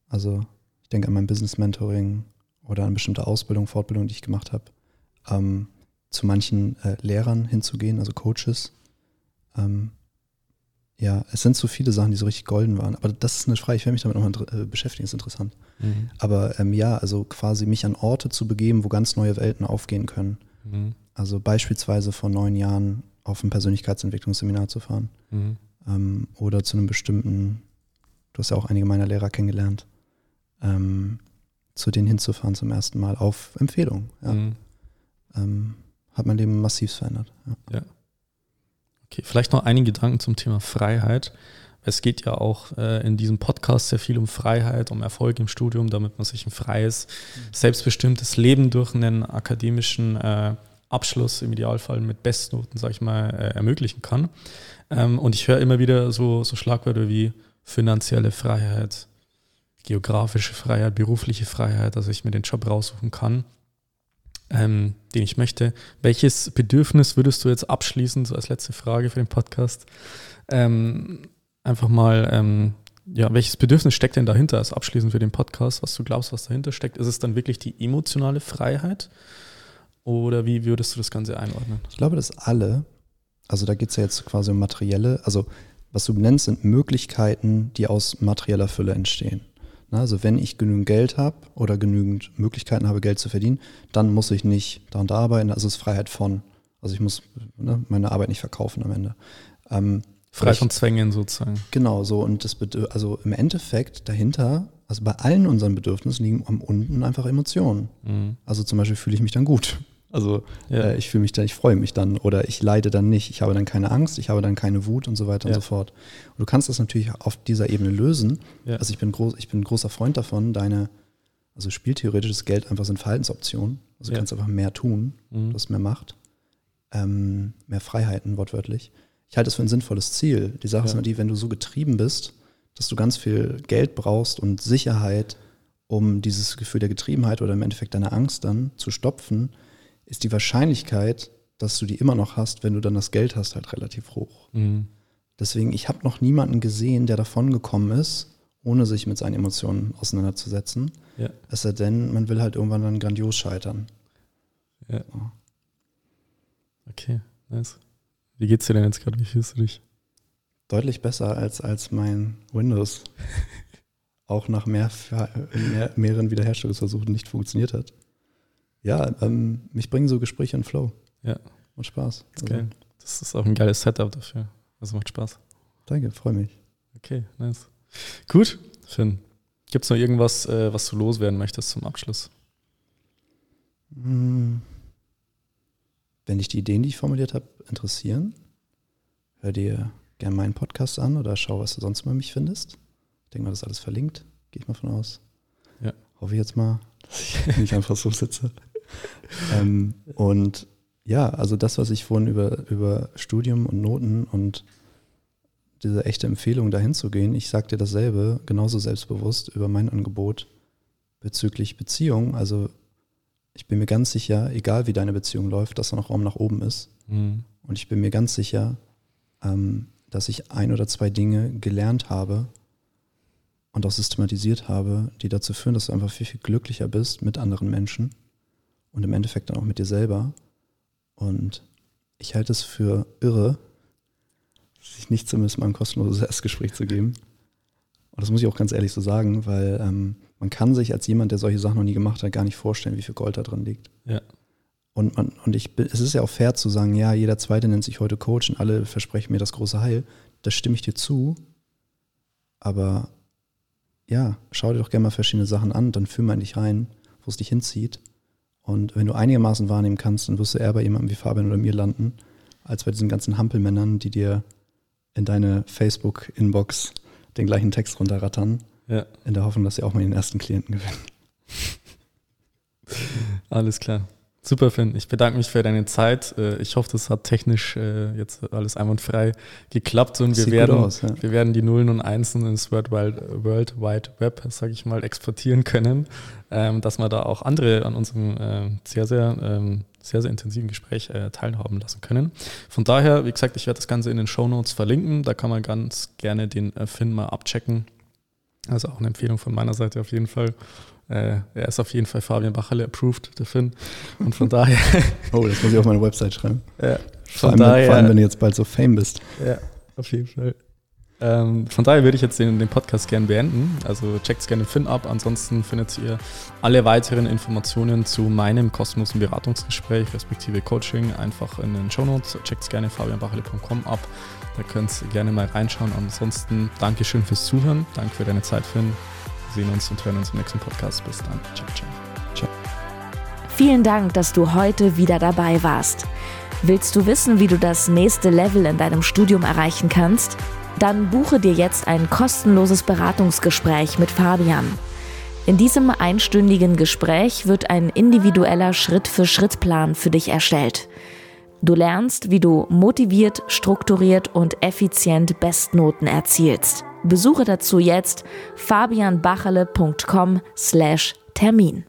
Also ich denke an mein Business Mentoring oder an bestimmte Ausbildung, Fortbildung, die ich gemacht habe, ähm, zu manchen äh, Lehrern hinzugehen, also Coaches. Ähm, ja, es sind so viele Sachen, die so richtig golden waren. Aber das ist eine Frage, ich werde mich damit nochmal äh, beschäftigen, ist interessant. Mhm. Aber ähm, ja, also quasi mich an Orte zu begeben, wo ganz neue Welten aufgehen können. Mhm. Also beispielsweise vor neun Jahren auf ein Persönlichkeitsentwicklungsseminar zu fahren. Mhm. Ähm, oder zu einem bestimmten, du hast ja auch einige meiner Lehrer kennengelernt, ähm, zu denen hinzufahren zum ersten Mal auf Empfehlung. Ja. Mhm. Ähm, hat mein Leben massiv verändert. Ja. ja. Okay, vielleicht noch einige Gedanken zum Thema Freiheit. Es geht ja auch äh, in diesem Podcast sehr viel um Freiheit, um Erfolg im Studium, damit man sich ein freies, selbstbestimmtes Leben durch einen akademischen äh, Abschluss im Idealfall mit Bestnoten, sag ich mal, äh, ermöglichen kann. Ähm, und ich höre immer wieder so, so Schlagwörter wie finanzielle Freiheit, geografische Freiheit, berufliche Freiheit, dass ich mir den Job raussuchen kann ähm, den ich möchte. Welches Bedürfnis würdest du jetzt abschließend, so als letzte Frage für den Podcast, ähm, einfach mal, ähm, ja, welches Bedürfnis steckt denn dahinter als abschließend für den Podcast, was du glaubst, was dahinter steckt? Ist es dann wirklich die emotionale Freiheit? Oder wie würdest du das Ganze einordnen? Ich glaube, dass alle, also da geht es ja jetzt quasi um materielle, also was du nennst, sind Möglichkeiten, die aus materieller Fülle entstehen. Also wenn ich genügend Geld habe oder genügend Möglichkeiten habe, Geld zu verdienen, dann muss ich nicht daran arbeiten. Also es ist Freiheit von. Also ich muss ne, meine Arbeit nicht verkaufen am Ende. Ähm, Frei von Zwängen sozusagen. Genau so. Und das also im Endeffekt dahinter, also bei allen unseren Bedürfnissen liegen am unten einfach Emotionen. Mhm. Also zum Beispiel fühle ich mich dann gut. Also ja. äh, ich fühle mich dann, ich freue mich dann oder ich leide dann nicht, ich habe dann keine Angst, ich habe dann keine Wut und so weiter ja. und so fort. Und du kannst das natürlich auf dieser Ebene lösen. Ja. Also ich bin, groß, ich bin ein großer Freund davon, deine, also spieltheoretisches Geld einfach sind Verhaltensoptionen. Also du kannst einfach mehr tun, mhm. du hast mehr Macht, ähm, mehr Freiheiten wortwörtlich. Ich halte das für ein sinnvolles Ziel. Die Sache ist nur die, wenn du so getrieben bist, dass du ganz viel Geld brauchst und Sicherheit, um dieses Gefühl der Getriebenheit oder im Endeffekt deine Angst dann zu stopfen, ist die Wahrscheinlichkeit, dass du die immer noch hast, wenn du dann das Geld hast, halt relativ hoch. Mhm. Deswegen, ich habe noch niemanden gesehen, der davon gekommen ist, ohne sich mit seinen Emotionen auseinanderzusetzen. Ja. Es sei denn, man will halt irgendwann dann grandios scheitern. Ja. So. Okay, nice. Wie geht's dir denn jetzt gerade? Wie fühlst du dich? Deutlich besser als, als mein Windows. <laughs> Auch nach mehr, mehr, mehreren Wiederherstellungsversuchen nicht funktioniert hat ja, ähm, mich bringen so Gespräche in Flow. Ja. Und Spaß. Das ist, also. das ist auch ein geiles Setup dafür. Also macht Spaß. Danke, freue mich. Okay, nice. Gut, Finn. Gibt es noch irgendwas, äh, was du loswerden möchtest zum Abschluss? Hm. Wenn dich die Ideen, die ich formuliert habe, interessieren, hör dir gerne meinen Podcast an oder schau, was du sonst über mich findest. Ich denke mal, das ist alles verlinkt. Gehe ich mal von aus. Ja. Hoffe ich jetzt mal, dass ich nicht einfach so sitze <laughs> ähm, und ja, also das, was ich vorhin über, über Studium und Noten und diese echte Empfehlung, dahin zu gehen, ich sage dir dasselbe, genauso selbstbewusst über mein Angebot bezüglich Beziehung. Also ich bin mir ganz sicher, egal wie deine Beziehung läuft, dass da noch Raum nach oben ist. Mhm. Und ich bin mir ganz sicher, ähm, dass ich ein oder zwei Dinge gelernt habe und auch systematisiert habe, die dazu führen, dass du einfach viel, viel glücklicher bist mit anderen Menschen und im Endeffekt dann auch mit dir selber. Und ich halte es für irre, sich nicht zumindest mal ein kostenloses Erstgespräch zu geben. Und das muss ich auch ganz ehrlich so sagen, weil ähm, man kann sich als jemand, der solche Sachen noch nie gemacht hat, gar nicht vorstellen, wie viel Gold da drin liegt. Ja. Und, man, und ich, es ist ja auch fair zu sagen, ja, jeder Zweite nennt sich heute Coach und alle versprechen mir das große Heil. Da stimme ich dir zu. Aber ja, schau dir doch gerne mal verschiedene Sachen an, dann fühl mal in dich rein, wo es dich hinzieht. Und wenn du einigermaßen wahrnehmen kannst, dann wirst du eher bei jemandem wie Fabian oder mir landen, als bei diesen ganzen Hampelmännern, die dir in deine Facebook-Inbox den gleichen Text runterrattern, ja. in der Hoffnung, dass sie auch mal den ersten Klienten gewinnen. Alles klar. Super, Finn. Ich bedanke mich für deine Zeit. Äh, ich hoffe, das hat technisch äh, jetzt alles einwandfrei geklappt und wir werden, aus, ja. wir werden die Nullen und Einsen ins World Wide, World Wide Web, sage ich mal, exportieren können, ähm, dass wir da auch andere an unserem äh, sehr, sehr, ähm, sehr, sehr intensiven Gespräch teilhaben lassen können. Von daher, wie gesagt, ich werde das Ganze in den Show Notes verlinken. Da kann man ganz gerne den Finn mal abchecken. Also auch eine Empfehlung von meiner Seite auf jeden Fall. Äh, er ist auf jeden Fall Fabian Bacherle approved, der Finn. Und von daher. <laughs> oh, das muss ich auf meine Website schreiben. Ja, vor, allem, daher, vor allem, wenn du jetzt bald so Fame bist. Ja, auf jeden Fall. Ähm, von daher würde ich jetzt den, den Podcast gerne beenden. Also checkt gerne Finn ab. Ansonsten findet ihr alle weiteren Informationen zu meinem kostenlosen Beratungsgespräch respektive Coaching einfach in den Show Notes. Checkt gerne fabianbachele.com ab. Da könnt ihr gerne mal reinschauen. Ansonsten Dankeschön fürs Zuhören. Danke für deine Zeit, Finn sehen uns und hören uns im nächsten Podcast. Bis dann. Ciao, ciao. ciao. Vielen Dank, dass du heute wieder dabei warst. Willst du wissen, wie du das nächste Level in deinem Studium erreichen kannst? Dann buche dir jetzt ein kostenloses Beratungsgespräch mit Fabian. In diesem einstündigen Gespräch wird ein individueller Schritt-für-Schritt-Plan für dich erstellt. Du lernst, wie du motiviert, strukturiert und effizient Bestnoten erzielst. Besuche dazu jetzt fabianbacherle.com/termin.